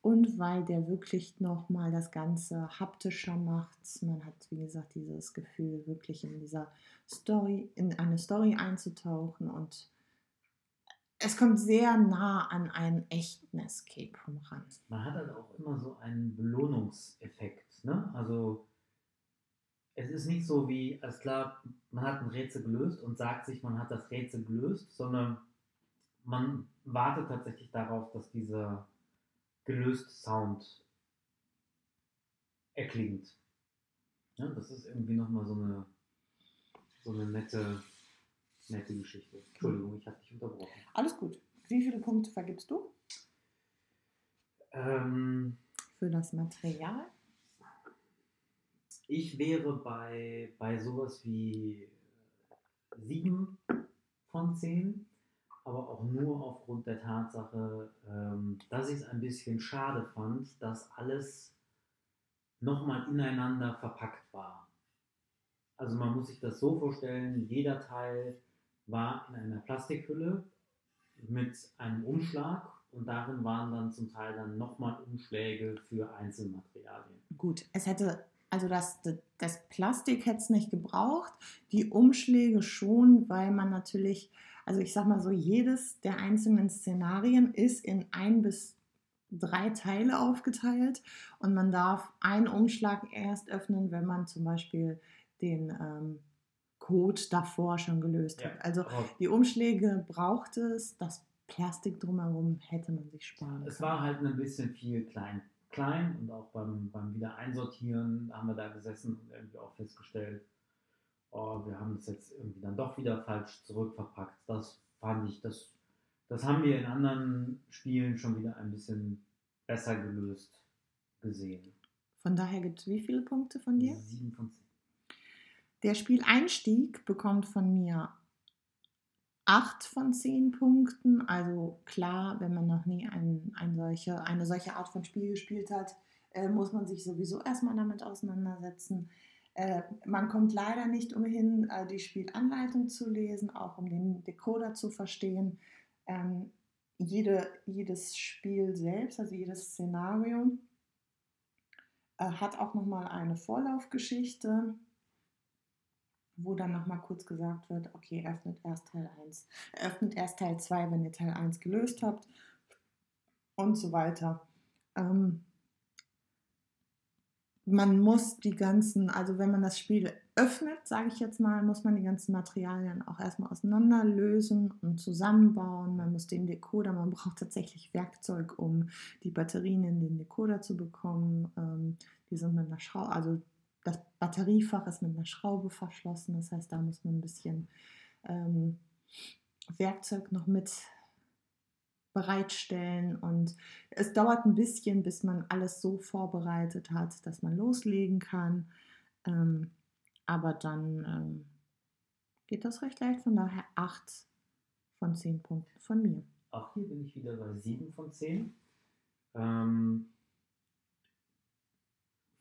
Und weil der wirklich nochmal das Ganze haptischer macht. Man hat, wie gesagt, dieses Gefühl, wirklich in dieser Story, in eine Story einzutauchen und es kommt sehr nah an einen echten Escape Room ran. Man hat halt auch immer so einen Belohnungseffekt. Ne? Also es ist nicht so wie, alles klar, man hat ein Rätsel gelöst und sagt sich, man hat das Rätsel gelöst, sondern man wartet tatsächlich darauf, dass dieser gelöste Sound erklingt. Ja, das ist irgendwie nochmal so eine, so eine nette, nette Geschichte. Entschuldigung, ich habe dich unterbrochen. Alles gut. Wie viele Punkte vergibst du Ähm, für das Material? Ich wäre bei, bei sowas wie 7 von 10, aber auch nur aufgrund der Tatsache, ähm, dass ich es ein bisschen schade fand, dass alles nochmal ineinander verpackt war. Also man muss sich das so vorstellen, jeder Teil war in einer Plastikhülle mit einem Umschlag und darin waren dann zum Teil dann nochmal Umschläge für Einzelmaterialien. Gut, es hätte, also das, das Plastik hätte es nicht gebraucht, die Umschläge schon, weil man natürlich, also ich sag mal so, jedes der einzelnen Szenarien ist in ein bis drei Teile aufgeteilt und man darf einen Umschlag erst öffnen, wenn man zum Beispiel den ähm, Code davor schon gelöst Ja. hat. Also Aber die Umschläge braucht es, das Plastik drumherum hätte man sich sparen Es können. war halt ein bisschen viel klein, klein und auch beim, beim Wiedereinsortieren haben wir da gesessen und irgendwie auch festgestellt, oh, wir haben es jetzt irgendwie dann doch wieder falsch zurückverpackt. Das fand ich, das, das haben wir in anderen Spielen schon wieder ein bisschen besser gelöst gesehen. Von daher gibt es wie viele Punkte von dir? Sieben von zehn. Der Spieleinstieg bekommt von mir 8 von 10 Punkten. Also klar, wenn man noch nie ein, ein solche, eine solche Art von Spiel gespielt hat, äh, muss man sich sowieso erstmal damit auseinandersetzen. Äh, man kommt leider nicht umhin, äh, die Spielanleitung zu lesen, auch um den Decoder zu verstehen. Ähm, jede, jedes Spiel selbst, also jedes Szenario, äh, hat auch nochmal eine Vorlaufgeschichte wo dann nochmal kurz gesagt wird, okay, öffnet erst Teil 1, öffnet erst Teil 2, wenn ihr Teil 1 gelöst habt und so weiter. Ähm, man muss die ganzen, also wenn man das Spiel öffnet, sage ich jetzt mal, muss man die ganzen Materialien auch erstmal auseinanderlösen und zusammenbauen. Man muss den Decoder, man braucht tatsächlich Werkzeug, um die Batterien in den Decoder zu bekommen. Ähm, die sind mit einer Schraube, also das Batteriefach ist mit einer Schraube verschlossen. Das heißt, da muss man ein bisschen ähm, Werkzeug noch mit bereitstellen. Und es dauert ein bisschen, bis man alles so vorbereitet hat, dass man loslegen kann. Ähm, aber dann ähm, geht das recht leicht. Von daher 8 von 10 Punkten von mir. Auch hier bin ich wieder bei 7 von 10. Ähm,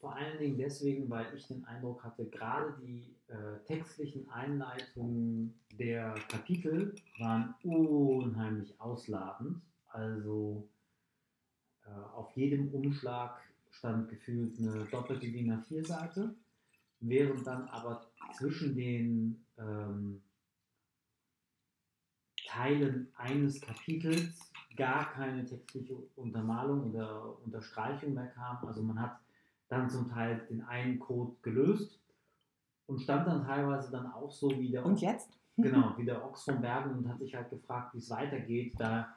vor allen Dingen deswegen, weil ich den Eindruck hatte, gerade die äh, textlichen Einleitungen der Kapitel waren unheimlich ausladend. Also äh, auf jedem Umschlag stand gefühlt eine doppelte DIN A4-Seite, während dann aber zwischen den ähm, Teilen eines Kapitels gar keine textliche Untermalung oder Unterstreichung mehr kam. Also man hat dann zum Teil den einen Code gelöst und stand dann teilweise dann auch so wie der, Und jetzt? genau, wie der Ochs vom Bergen und hat sich halt gefragt, wie es weitergeht. Da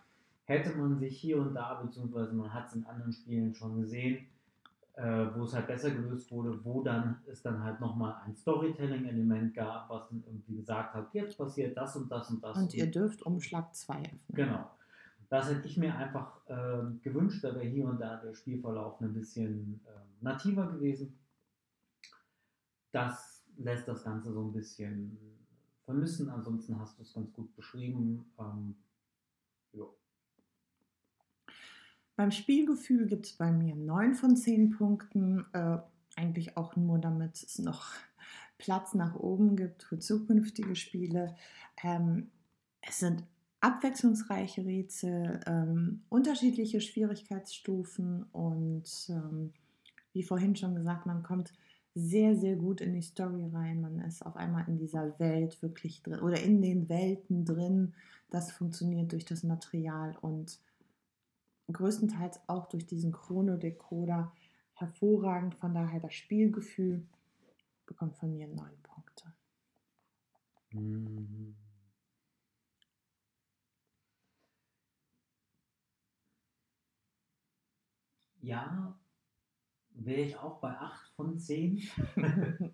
hätte man sich hier und da, beziehungsweise man hat es in anderen Spielen schon gesehen, äh, wo es halt besser gelöst wurde, wo dann es dann halt nochmal ein Storytelling-Element gab, was dann irgendwie gesagt hat, jetzt passiert das und das und das. Und ihr dürft Umschlag 2 öffnen. Genau. Das hätte ich mir einfach ähm, gewünscht, da wäre hier und da der Spielverlauf ein bisschen ähm, nativer gewesen. Das lässt das Ganze so ein bisschen vermissen. Ansonsten hast du es ganz gut beschrieben. Ähm, ja. Beim Spielgefühl gibt es bei mir 9 von 10 Punkten. Äh, eigentlich auch nur, damit es noch Platz nach oben gibt für zukünftige Spiele. Ähm, es sind abwechslungsreiche Rätsel, ähm, unterschiedliche Schwierigkeitsstufen und ähm, wie vorhin schon gesagt, man kommt sehr, sehr gut in die Story rein. Man ist auf einmal in dieser Welt wirklich drin oder in den Welten drin. Das funktioniert durch das Material und größtenteils auch durch diesen Chronodecoder hervorragend. Von daher das Spielgefühl bekommt von mir neun Punkte. Mhm. Ja, wäre ich auch bei 8 von 10.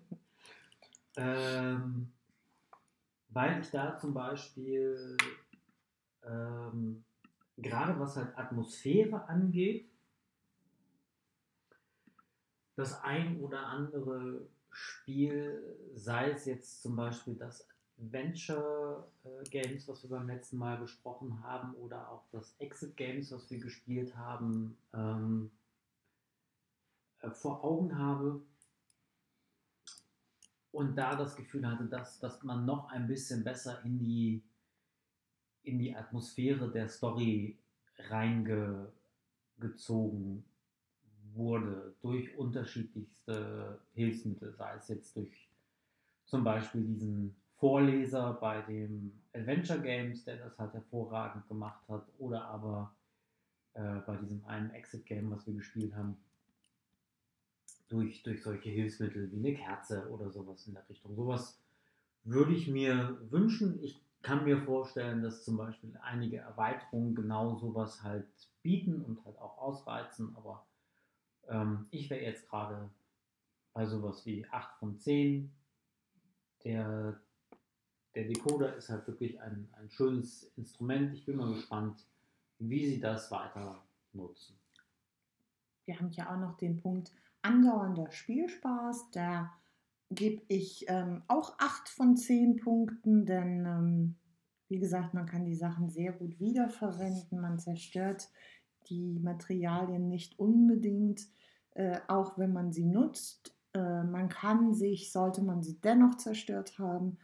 ähm, weil ich da zum Beispiel ähm, gerade was halt Atmosphäre angeht, das ein oder andere Spiel, sei es jetzt zum Beispiel das Adventure äh, Games, was wir beim letzten Mal besprochen haben, oder auch das Exit Games, was wir gespielt haben, ähm, äh, vor Augen habe und da das Gefühl hatte, dass, dass man noch ein bisschen besser in die, in die Atmosphäre der Story reingezogen wurde durch unterschiedlichste Hilfsmittel, sei es jetzt durch zum Beispiel diesen Vorleser bei dem Adventure Games, der das halt hervorragend gemacht hat, oder aber äh, bei diesem einen Exit-Game, was wir gespielt haben, durch, durch solche Hilfsmittel wie eine Kerze oder sowas in der Richtung. Sowas würde ich mir wünschen. Ich kann mir vorstellen, dass zum Beispiel einige Erweiterungen genau sowas halt bieten und halt auch ausreizen, aber ähm, ich wäre jetzt gerade bei sowas wie 8 von 10. Der, der Decoder ist halt wirklich ein, ein schönes Instrument. Ich bin mal gespannt, wie sie das weiter nutzen. Wir haben ja auch noch den Punkt andauernder Spielspaß. Da gebe ich ähm, auch 8 von 10 Punkten, denn ähm, wie gesagt, man kann die Sachen sehr gut wiederverwenden. Man zerstört die Materialien nicht unbedingt, äh, auch wenn man sie nutzt. Äh, man kann sich, sollte man sie dennoch zerstört haben,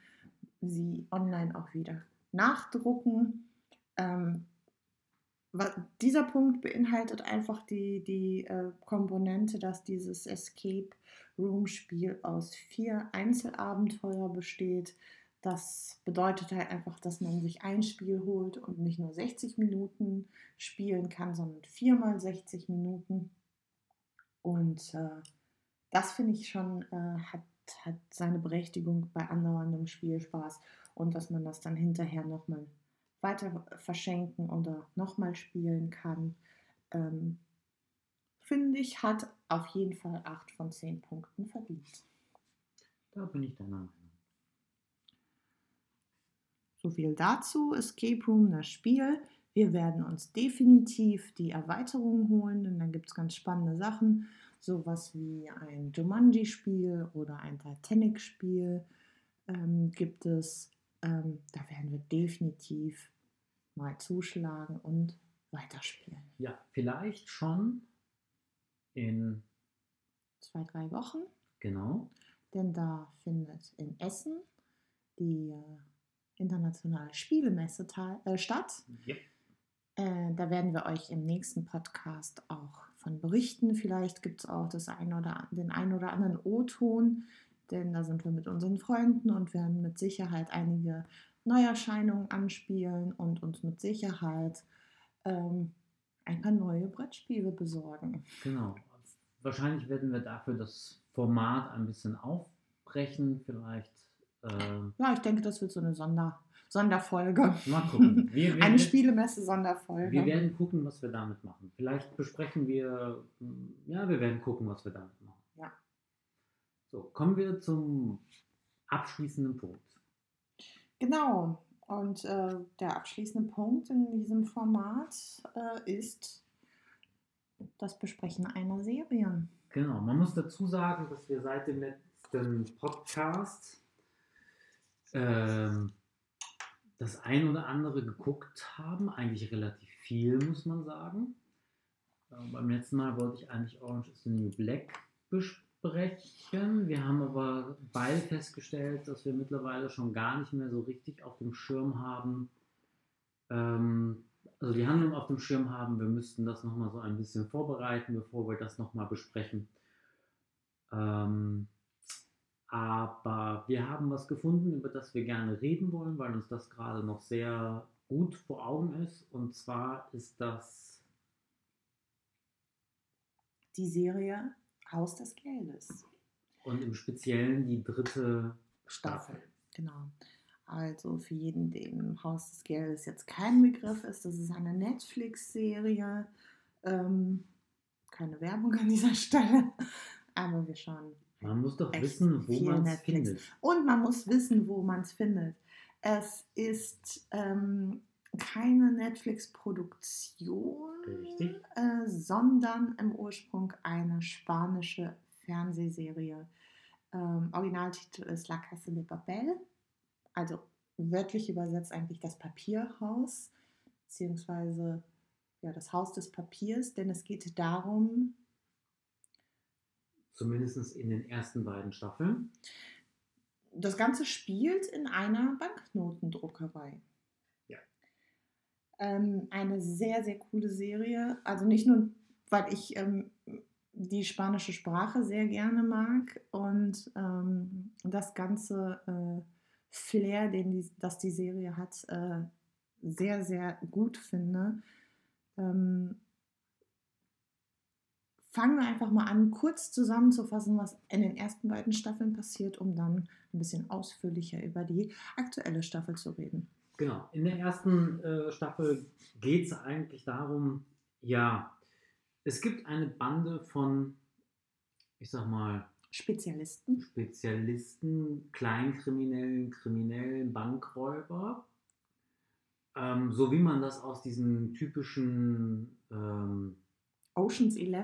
sie online auch wieder nachdrucken. Ähm, dieser Punkt beinhaltet einfach die, die äh, Komponente, dass dieses Escape Room Spiel aus vier Einzelabenteuer besteht. Das bedeutet halt einfach, dass man sich ein Spiel holt und nicht nur 60 Minuten spielen kann, sondern viermal 60 Minuten. Und äh, das finde ich schon, äh, hat, hat seine Berechtigung bei andauerndem Spielspaß und dass man das dann hinterher nochmal weiter verschenken oder nochmal spielen kann, ähm, finde ich, hat auf jeden Fall 8 von 10 Punkten verdient. Da bin ich deiner Meinung. So viel dazu. Escape Room, das Spiel. Wir werden uns definitiv die Erweiterungen holen, denn da gibt es ganz spannende Sachen. Sowas wie ein Jumanji-Spiel oder ein Titanic-Spiel ähm, gibt es. Ähm, da werden wir definitiv mal zuschlagen und weiterspielen. Ja, vielleicht schon in zwei, drei Wochen. Genau. Denn da findet in Essen die äh, internationale Spielemesse äh, statt. Ja. Äh, da werden wir euch im nächsten Podcast auch von berichten. Vielleicht gibt es auch das ein oder, den ein oder anderen O-Ton, denn da sind wir mit unseren Freunden und werden mit Sicherheit einige Neuerscheinungen anspielen und uns mit Sicherheit ähm, ein paar neue Brettspiele besorgen. Genau. Wahrscheinlich werden wir dafür das Format ein bisschen aufbrechen, vielleicht. Äh, ja, ich denke, das wird so eine Sonder Sonderfolge. Mal gucken. Wir, wir, eine Spielemesse-Sonderfolge. Wir werden gucken, was wir damit machen. Vielleicht besprechen wir, ja, wir werden gucken, was wir damit machen. So, kommen wir zum abschließenden Punkt. Genau. Und äh, der abschließende Punkt in diesem Format äh, ist das Besprechen einer Serie. Genau, man muss dazu sagen, dass wir seit dem letzten Podcast ähm, das ein oder andere geguckt haben, eigentlich relativ viel, muss man sagen. Äh, beim letzten Mal wollte ich eigentlich Orange is the New Black besprechen sprechen. Wir haben aber beide festgestellt, dass wir mittlerweile schon gar nicht mehr so richtig auf dem Schirm haben, ähm, also die Handlung auf dem Schirm haben. Wir müssten das nochmal so ein bisschen vorbereiten, bevor wir das nochmal besprechen. Ähm, aber wir haben was gefunden, über das wir gerne reden wollen, weil uns das gerade noch sehr gut vor Augen ist. Und zwar ist das die Serie Haus des Geldes. Und im Speziellen die dritte Staffel. Staffel. Genau. Also für jeden, dem Haus des Geldes jetzt kein Begriff ist, das ist eine Netflix-Serie. Ähm, keine Werbung an dieser Stelle, aber wir schauen. Man muss doch wissen, wo man es findet. Und man muss wissen, wo man es findet. Es ist ähm, keine Netflix-Produktion, äh, sondern im Ursprung eine spanische Fernsehserie. Ähm, Originaltitel ist La Casa de Papel, also wörtlich übersetzt eigentlich das Papierhaus, beziehungsweise ja, das Haus des Papiers, denn es geht darum, zumindest in den ersten beiden Staffeln. Das Ganze spielt in einer Banknotendruckerei. Ähm, eine sehr, sehr coole Serie. Also nicht nur, weil ich ähm, die spanische Sprache sehr gerne mag und ähm, das ganze äh, Flair, den die, das die Serie hat, äh, sehr, sehr gut finde. Ähm, fangen wir einfach mal an, kurz zusammenzufassen, was in den ersten beiden Staffeln passiert, um dann ein bisschen ausführlicher über die aktuelle Staffel zu reden. Genau. In der ersten äh, Staffel geht es eigentlich darum, ja, es gibt eine Bande von, ich sag mal, Spezialisten. Spezialisten, Kleinkriminellen, Kriminellen, Bankräuber. Ähm, so wie man das aus diesen typischen ähm, Oceans 11.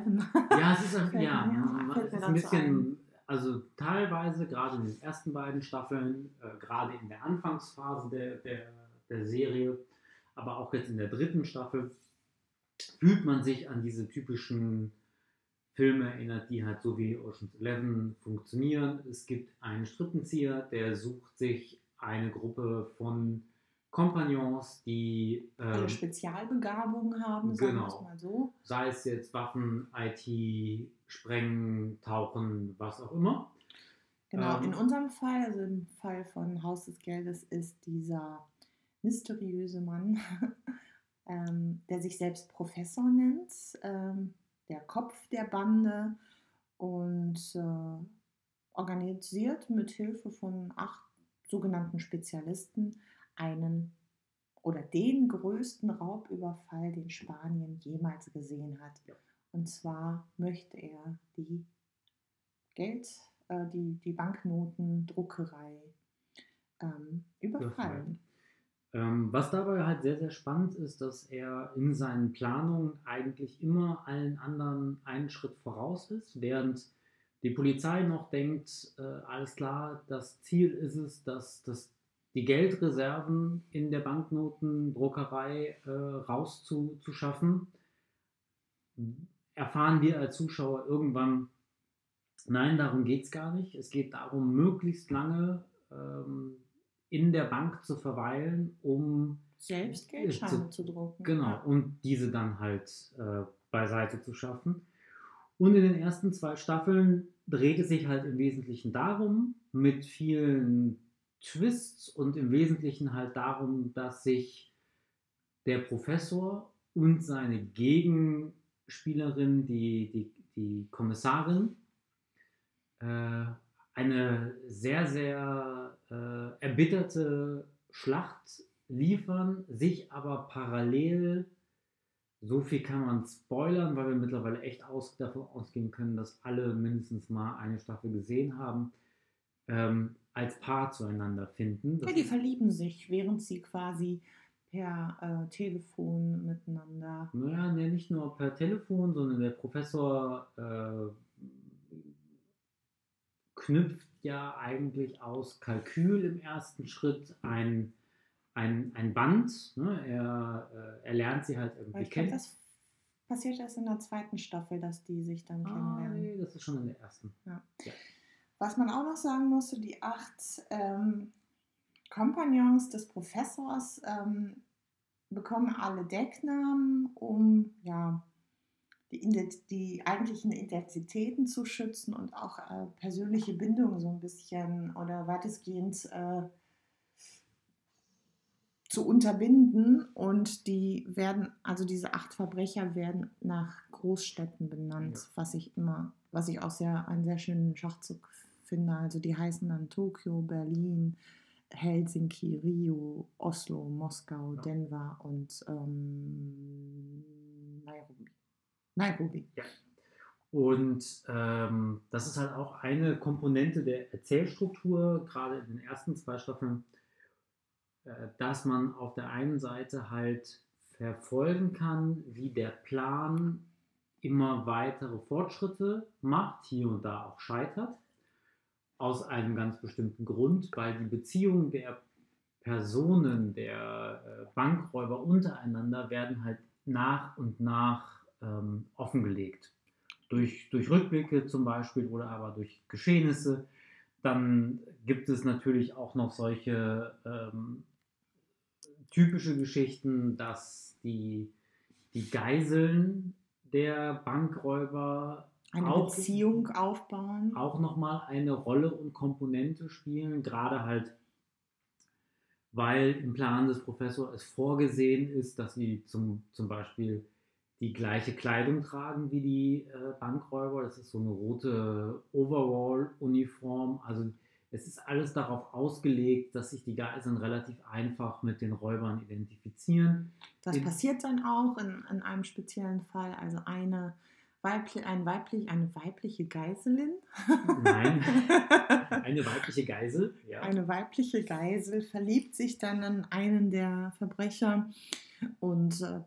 Ja, es ist, ja, fällt es ist ein bisschen, also teilweise, gerade in den ersten beiden Staffeln, äh, gerade in der Anfangsphase der, der, der Serie, aber auch jetzt in der dritten Staffel, fühlt man sich an diese typischen Filme erinnert, die halt so wie Ocean's Eleven funktionieren. Es gibt einen Strippenzieher, der sucht sich eine Gruppe von Kompagnons, die ähm, Spezialbegabungen haben, sagen Genau. mal so. sei es jetzt Waffen, IT, Sprengen, Tauchen, was auch immer. Genau, Ähm, in unserem Fall, also im Fall von Haus des Geldes, ist dieser mysteriöse Mann, ähm, der sich selbst Professor nennt, ähm, der Kopf der Bande und äh, organisiert mit Hilfe von acht sogenannten Spezialisten einen oder den größten Raubüberfall, den Spanien jemals gesehen hat. Und zwar möchte er die Geld, äh, die, die Banknotendruckerei ähm, überfallen. Ähm, was dabei halt sehr, sehr spannend ist, dass er in seinen Planungen eigentlich immer allen anderen einen Schritt voraus ist, während die Polizei noch denkt, äh, alles klar, das Ziel ist es, dass, dass die Geldreserven in der Banknotendruckerei äh, rauszuschaffen, erfahren wir als Zuschauer irgendwann, nein, darum geht es gar nicht. Es geht darum, möglichst lange ähm, in der Bank zu verweilen, um Selbst Äh, Geldscheine zu drucken. Genau, und diese dann halt äh, beiseite zu schaffen. Und in den ersten zwei Staffeln dreht es sich halt im Wesentlichen darum, mit vielen Twists und im Wesentlichen halt darum, dass sich der Professor und seine Gegenspielerin, die, die, die Kommissarin, äh, eine sehr, sehr äh, erbitterte Schlacht liefern, sich aber parallel, so viel kann man spoilern, weil wir mittlerweile echt aus, davon ausgehen können, dass alle mindestens mal eine Staffel gesehen haben, ähm, als Paar zueinander finden. Das Ja, die verlieben sich, während sie quasi per äh, Telefon miteinander. Naja, ne, nicht nur per Telefon, sondern der Professor äh, knüpft ja eigentlich aus Kalkül im ersten Schritt ein, ein, ein Band. Ne? Er, äh, er lernt sie halt irgendwie kennen. das passiert erst in der zweiten Staffel, dass die sich dann Ah, kennenlernen. nee, das ist schon in der ersten. Was man auch noch sagen musste, die acht ähm, Kompagnons des Professors ähm, bekommen alle Decknamen, um ja, die, die eigentlichen Identitäten zu schützen und auch äh, persönliche Bindungen so ein bisschen oder weitestgehend äh, zu unterbinden. Und die werden, also diese acht Verbrecher werden nach Großstädten benannt, Ja. was ich immer, was ich auch sehr einen sehr schönen Schachzug finde. Also die heißen dann Tokio, Berlin, Helsinki, Rio, Oslo, Moskau, Ja. Denver und ähm. Nairobi. Und ähm, das ist halt auch eine Komponente der Erzählstruktur, gerade in den ersten zwei Staffeln, äh, dass man auf der einen Seite halt verfolgen kann, wie der Plan immer weitere Fortschritte macht, hier und da auch scheitert, aus einem ganz bestimmten Grund, weil die Beziehungen der Personen, der äh, Bankräuber untereinander werden halt nach und nach ähm, offengelegt. Durch, durch Rückblicke zum Beispiel oder aber durch Geschehnisse. Dann gibt es natürlich auch noch solche ähm, typische Geschichten, dass die, die Geiseln der Bankräuber Eine auch, Beziehung aufbauen. auch nochmal eine Rolle und Komponente spielen, gerade halt, weil im Plan des Professors es vorgesehen ist, dass sie zum, zum Beispiel die gleiche Kleidung tragen wie die äh, Bankräuber. Das ist so eine rote Overall-Uniform. Also es ist alles darauf ausgelegt, dass sich die Geiseln relativ einfach mit den Räubern identifizieren. Das in, passiert dann auch in, in einem speziellen Fall. Also eine, weibli ein weiblich, eine weibliche Geiselin. Nein, eine weibliche Geisel. Ja. Eine weibliche Geisel verliebt sich dann in einen der Verbrecher und äh,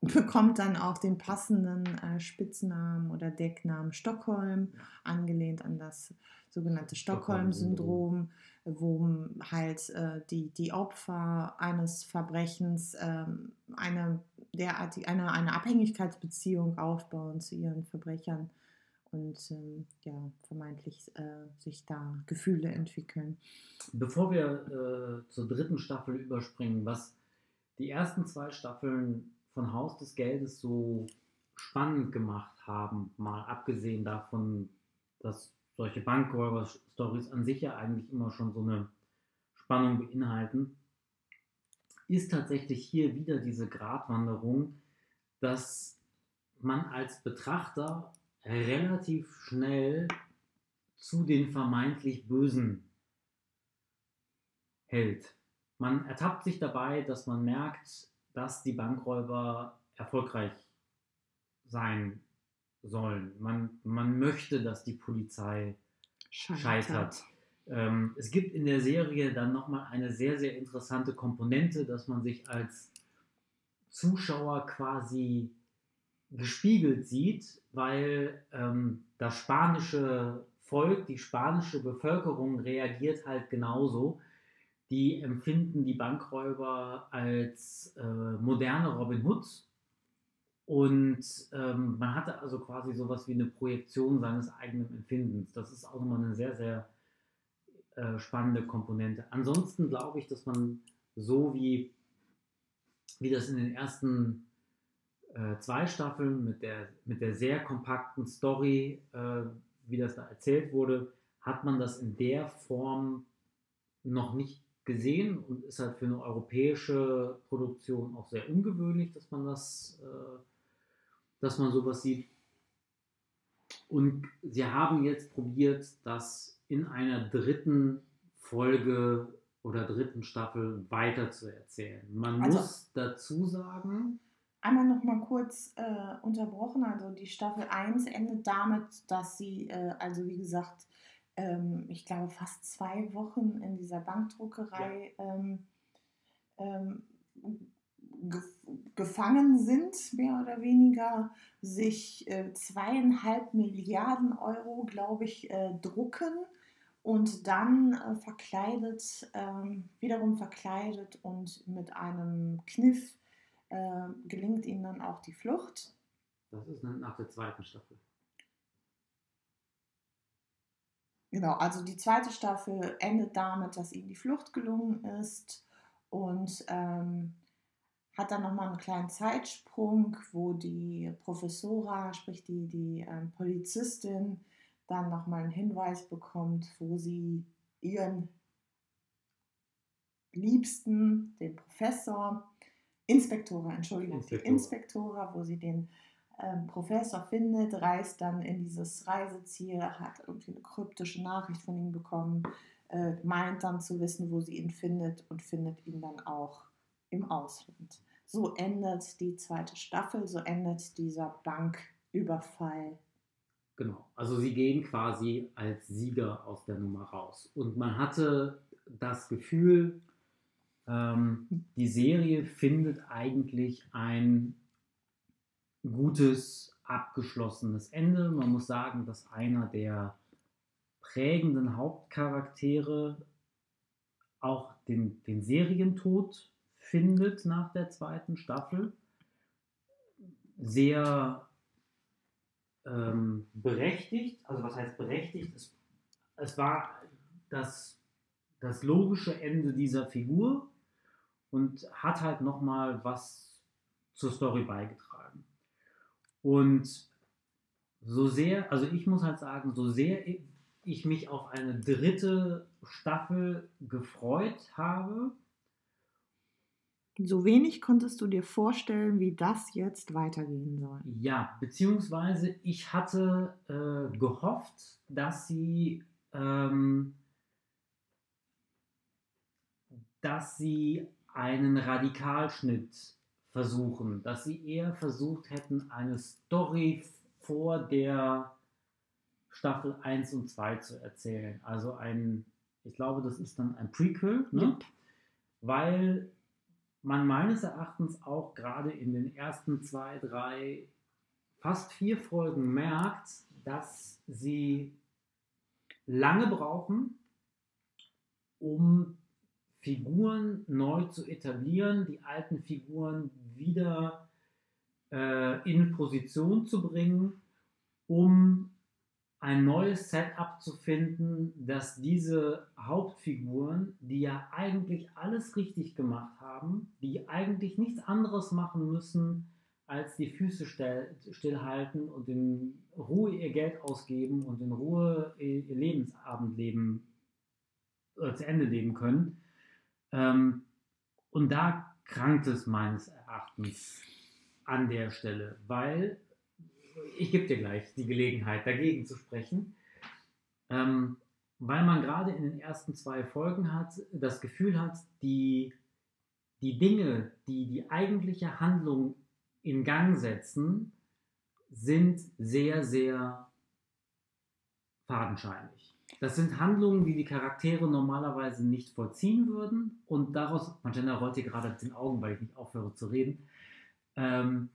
bekommt dann auch den passenden äh, Spitznamen oder Decknamen Stockholm, angelehnt an das sogenannte Stockholm-Syndrom, wo halt äh, die, die Opfer eines Verbrechens ähm, eine, derartig, eine, eine Abhängigkeitsbeziehung aufbauen zu ihren Verbrechern und ähm, ja, vermeintlich äh, sich da Gefühle entwickeln. Bevor wir äh, zur dritten Staffel überspringen, was die ersten zwei Staffeln von Haus des Geldes so spannend gemacht haben, mal abgesehen davon, dass solche Bankräuber-Stories an sich ja eigentlich immer schon so eine Spannung beinhalten, ist tatsächlich hier wieder diese Gratwanderung, dass man als Betrachter relativ schnell zu den vermeintlich Bösen hält. Man ertappt sich dabei, dass man merkt, dass die Bankräuber erfolgreich sein sollen. Man, man möchte, dass die Polizei scheitert. scheitert. Ähm, es gibt in der Serie dann nochmal eine sehr, sehr interessante Komponente, dass man sich als Zuschauer quasi gespiegelt sieht, weil ähm, das spanische Volk, die spanische Bevölkerung reagiert halt genauso. Die empfinden die Bankräuber als äh, moderne Robin Hoods und ähm, man hatte also quasi sowas wie eine Projektion seines eigenen Empfindens. Das ist auch nochmal eine sehr, sehr äh, spannende Komponente. Ansonsten glaube ich, dass man so wie, wie das in den ersten äh, zwei Staffeln mit der, mit der sehr kompakten Story, äh, wie das da erzählt wurde, hat man das in der Form noch nicht gesehen und ist halt für eine europäische Produktion auch sehr ungewöhnlich, dass man das äh, dass man sowas sieht. Und sie haben jetzt probiert, das in einer dritten Folge oder dritten Staffel weiter zu erzählen. Man also, muss dazu sagen. Einmal noch mal kurz äh, unterbrochen. Also die Staffel 1 endet damit, dass sie, äh, also wie gesagt, ähm, ich glaube fast zwei Wochen in dieser Bankdruckerei ja. ähm, ähm, gefangen sind, mehr oder weniger, sich äh, zweieinhalb Milliarden Euro, glaube ich, äh, drucken und dann äh, verkleidet, ähm, wiederum verkleidet und mit einem Kniff äh, gelingt ihnen dann auch die Flucht. Das ist nach der zweiten Staffel. Genau, also die zweite Staffel endet damit, dass ihnen die Flucht gelungen ist und ähm, hat dann nochmal einen kleinen Zeitsprung, wo die Professora, sprich die, die ähm, Polizistin, dann nochmal einen Hinweis bekommt, wo sie ihren Liebsten, den Professor, Inspektora, Entschuldigung, Inspektora. die Inspektora, wo sie den Professor findet, reist dann in dieses Reiseziel, hat irgendwie eine kryptische Nachricht von ihm bekommen, äh, meint dann zu wissen, wo sie ihn findet und findet ihn dann auch im Ausland. So endet die zweite Staffel, so endet dieser Banküberfall. Genau, also sie gehen quasi als Sieger aus der Nummer raus. Und man hatte das Gefühl, ähm, die Serie findet eigentlich ein gutes, abgeschlossenes Ende. Man muss sagen, dass einer der prägenden Hauptcharaktere auch den, den Serientod findet nach der zweiten Staffel. Sehr ähm, berechtigt, also was heißt berechtigt? Es, es war das, das logische Ende dieser Figur und hat halt nochmal was zur Story beigetragen. Und so sehr, also ich muss halt sagen, so sehr ich mich auf eine dritte Staffel gefreut habe, So wenig konntest du dir vorstellen, wie das jetzt weitergehen soll. Ja, beziehungsweise ich hatte äh, gehofft, dass sie, ähm, dass sie einen Radikalschnitt versuchen, dass sie eher versucht hätten, eine Story vor der Staffel 1 und 2 zu erzählen. Also ein, ich glaube, das ist dann ein Prequel, ne? Yep. weil man meines Erachtens auch gerade in den ersten zwei, drei, fast vier Folgen merkt, dass sie lange brauchen, um Figuren neu zu etablieren, die alten Figuren wieder äh, in Position zu bringen, um ein neues Setup zu finden, dass diese Hauptfiguren, die ja eigentlich alles richtig gemacht haben, die eigentlich nichts anderes machen müssen, als die Füße still, stillhalten und in Ruhe ihr Geld ausgeben und in Ruhe ihr Lebensabend leben, äh, zu Ende leben können. Ähm, und da krankt es meines Erachtens an der Stelle, weil ich gebe dir gleich die Gelegenheit, dagegen zu sprechen, ähm, weil man gerade in den ersten zwei Folgen hat, das Gefühl hat, die, die Dinge, die die eigentliche Handlung in Gang setzen, sind sehr, sehr fadenscheinig. Das sind Handlungen, die die Charaktere normalerweise nicht vollziehen würden und daraus, Magenta rollt hier gerade den Augen, weil ich nicht aufhöre zu reden, ähm,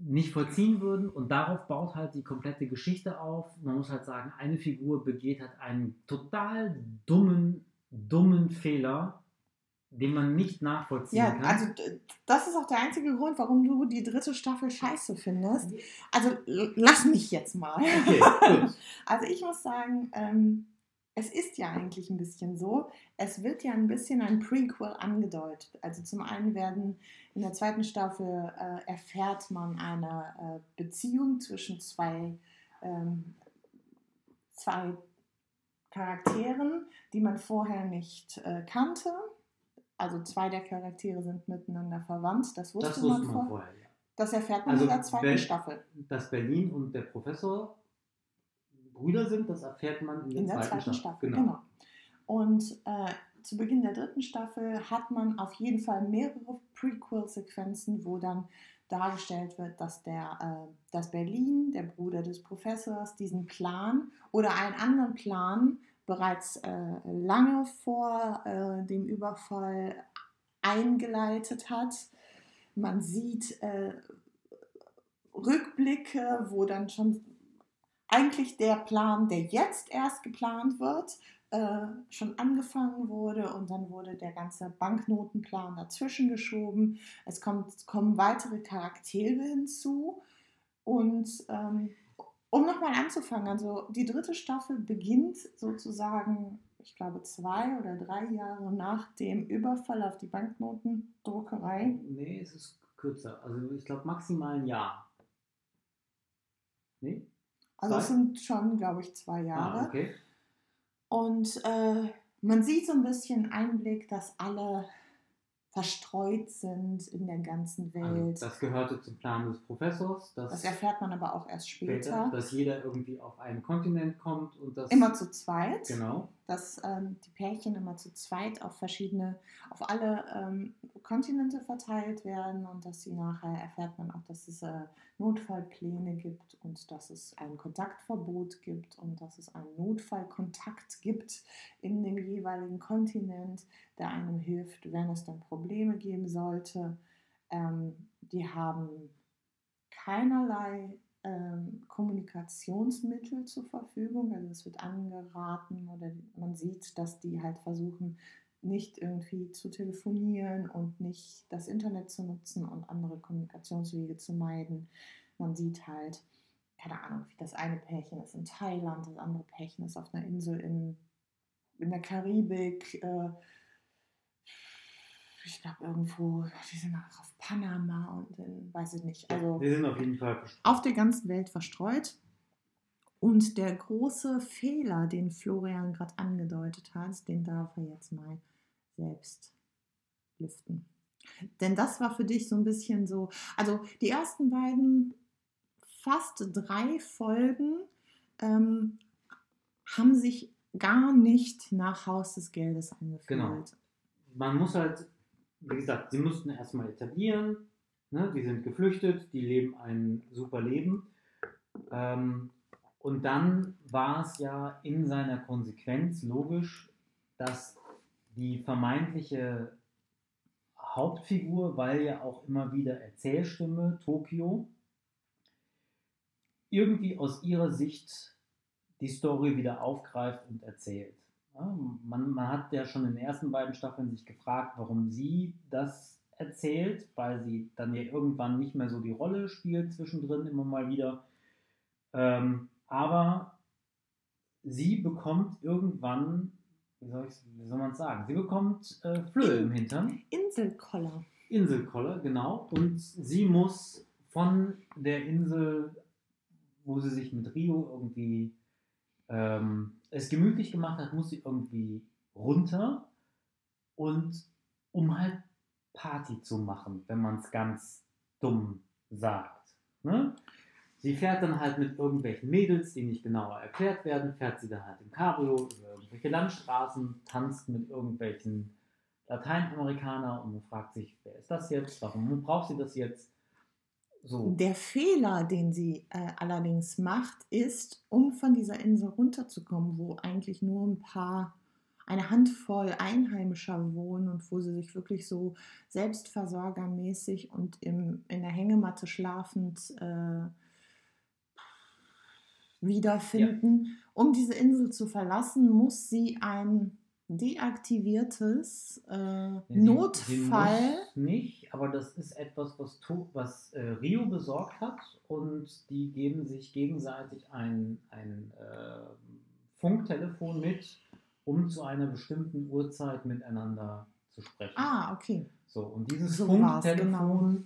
nicht vollziehen würden und darauf baut halt die komplette Geschichte auf. Man muss halt sagen, eine Figur begeht halt einen total dummen, dummen Fehler, den man nicht nachvollziehen Ja, kann. also das ist auch der einzige Grund, warum du die dritte Staffel scheiße findest. Also lass mich jetzt mal. okay. Also ich muss sagen, ähm, es ist ja eigentlich ein bisschen so. Es wird ja ein bisschen ein Prequel angedeutet. Also zum einen werden in der zweiten Staffel äh, erfährt man eine äh, Beziehung zwischen zwei, ähm, zwei Charakteren, die man vorher nicht äh, kannte. Also zwei der Charaktere sind miteinander verwandt. Das wusste, Das wusste man man vorher. ja. Das erfährt man Also in der zweiten wenn- Staffel. Dass Berlin und der Professor Brüder sind, das erfährt man in der, In der zweiten, zweiten Staffel. Staffel, genau. Und äh, zu Beginn der dritten Staffel hat man auf jeden Fall mehrere Prequel-Sequenzen, wo dann dargestellt wird, dass, der, äh, dass Berlin, der Bruder des Professors, diesen Plan oder einen anderen Plan bereits äh, lange vor äh, dem Überfall eingeleitet hat. Man sieht äh, Rückblicke, wo dann schon eigentlich der Plan, der jetzt erst geplant wird, äh, schon angefangen wurde und dann wurde der ganze Banknotenplan dazwischen geschoben. Es, kommt, kommen weitere Charaktere hinzu und ähm, um nochmal anzufangen, also die dritte Staffel beginnt sozusagen, ich glaube, zwei oder drei Jahre nach dem Überfall auf die Banknotendruckerei. Nee, es ist kürzer. Also ich glaube maximal ein Jahr. Nee? Also es sind schon, glaube ich, zwei Jahre. Ah, okay. Und äh, man sieht so ein bisschen Einblick, dass alle verstreut sind in der ganzen Also, Welt. das gehörte zum Plan des Professors, das erfährt man aber auch erst später. dass jeder irgendwie auf einen Kontinent kommt und das Immer zu zweit. genau. Dass ähm, die Pärchen immer zu zweit auf verschiedene, auf alle ähm, Kontinente verteilt werden und dass sie nachher erfährt man auch, dass es äh, Notfallpläne gibt und dass es ein Kontaktverbot gibt und dass es einen Notfallkontakt gibt in dem jeweiligen Kontinent, der einem hilft, wenn es dann Probleme geben sollte. Ähm, die haben keinerlei ähm, Kommunikationsmittel zur Verfügung. Also es wird angeraten oder man sieht, dass die halt versuchen, nicht irgendwie zu telefonieren und nicht das Internet zu nutzen und andere Kommunikationswege zu meiden. Man sieht halt, keine Ahnung, wie das eine Pärchen ist in Thailand, das andere Pärchen ist auf einer Insel in, in der Karibik. Äh, ich glaube irgendwo, die sind auch auf Panama und in, weiß ich nicht. Also Wir sind auf jeden Fall verstreut. auf der ganzen Welt verstreut. Und der große Fehler, den Florian gerade angedeutet hat, den darf er jetzt mal selbst liften. Denn das war für dich so ein bisschen so, also die ersten beiden, fast drei Folgen ähm, haben sich gar nicht nach Haus des Geldes angefühlt. Genau. Man muss halt, wie gesagt, sie mussten erstmal etablieren, ne? die sind geflüchtet, die leben ein super Leben. Ähm, und dann war es ja in seiner Konsequenz logisch, dass die vermeintliche Hauptfigur, weil ja auch immer wieder Erzählstimme, Tokio, irgendwie aus ihrer Sicht die Story wieder aufgreift und erzählt. Ja, man, man hat ja schon in den ersten beiden Staffeln sich gefragt, warum sie das erzählt, weil sie dann ja irgendwann nicht mehr so die Rolle spielt, zwischendrin immer mal wieder. Ähm, aber sie bekommt irgendwann, wie soll, wie soll man es sagen, sie bekommt äh, Flöhe im Hintern. Inselkoller. Inselkoller, genau. Und sie muss von der Insel, wo sie sich mit Rio irgendwie ähm, es gemütlich gemacht hat, muss sie irgendwie runter und um halt Party zu machen, wenn man es ganz dumm sagt. Ne? Sie fährt dann halt mit irgendwelchen Mädels, die nicht genauer erklärt werden, fährt sie dann halt im Cabrio über irgendwelche Landstraßen, tanzt mit irgendwelchen Lateinamerikanern und man fragt sich, wer ist das jetzt? Warum braucht sie das jetzt? So. Der Fehler, den sie äh, allerdings macht, ist, um von dieser Insel runterzukommen, wo eigentlich nur ein paar, eine Handvoll Einheimischer wohnen und wo sie sich wirklich so selbstversorgermäßig und im, in der Hängematte schlafend äh, wiederfinden. Ja. Um diese Insel zu verlassen, muss sie ein deaktiviertes äh, sie, Notfall. Sie nicht, aber das ist etwas, was, was äh, Rio besorgt hat und die geben sich gegenseitig ein, ein äh, Funktelefon mit, um zu einer bestimmten Uhrzeit miteinander zu sprechen. Ah, okay. So, und dieses so Funktelefon genau.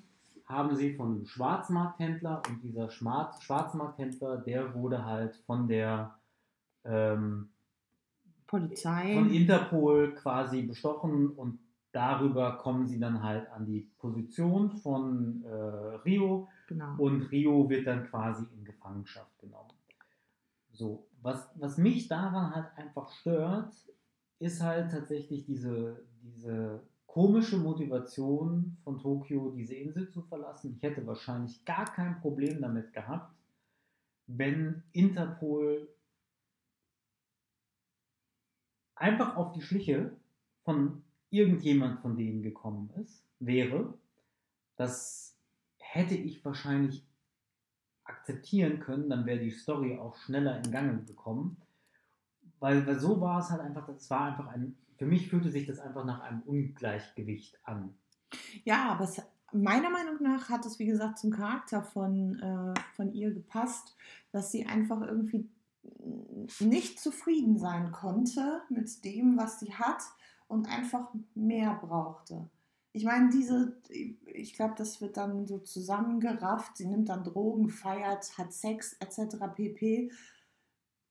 haben sie von einem Schwarzmarkthändler und dieser Schwarz Schwarzmarkthändler, der wurde halt von der ähm, Polizei. Von Interpol quasi bestochen und darüber kommen sie dann halt an die Position von äh, Rio genau. und Rio wird dann quasi in Gefangenschaft genommen. So, was, was mich daran halt einfach stört, ist halt tatsächlich diese, diese komische Motivation von Tokio, diese Insel zu verlassen. Ich hätte wahrscheinlich gar kein Problem damit gehabt, wenn Interpol einfach auf die Schliche von irgendjemand von denen gekommen ist, wäre, das hätte ich wahrscheinlich akzeptieren können, dann wäre die Story auch schneller in Gang gekommen. Weil, weil so war es halt einfach, das war einfach ein, für mich fühlte sich das einfach nach einem Ungleichgewicht an. Ja, aber es, meiner Meinung nach hat es, wie gesagt, zum Charakter von, äh, von ihr gepasst, dass sie einfach irgendwie nicht zufrieden sein konnte mit dem, was sie hat und einfach mehr brauchte. Ich meine, diese, ich glaube, das wird dann so zusammengerafft. Sie nimmt dann Drogen, feiert, hat Sex etc. pp.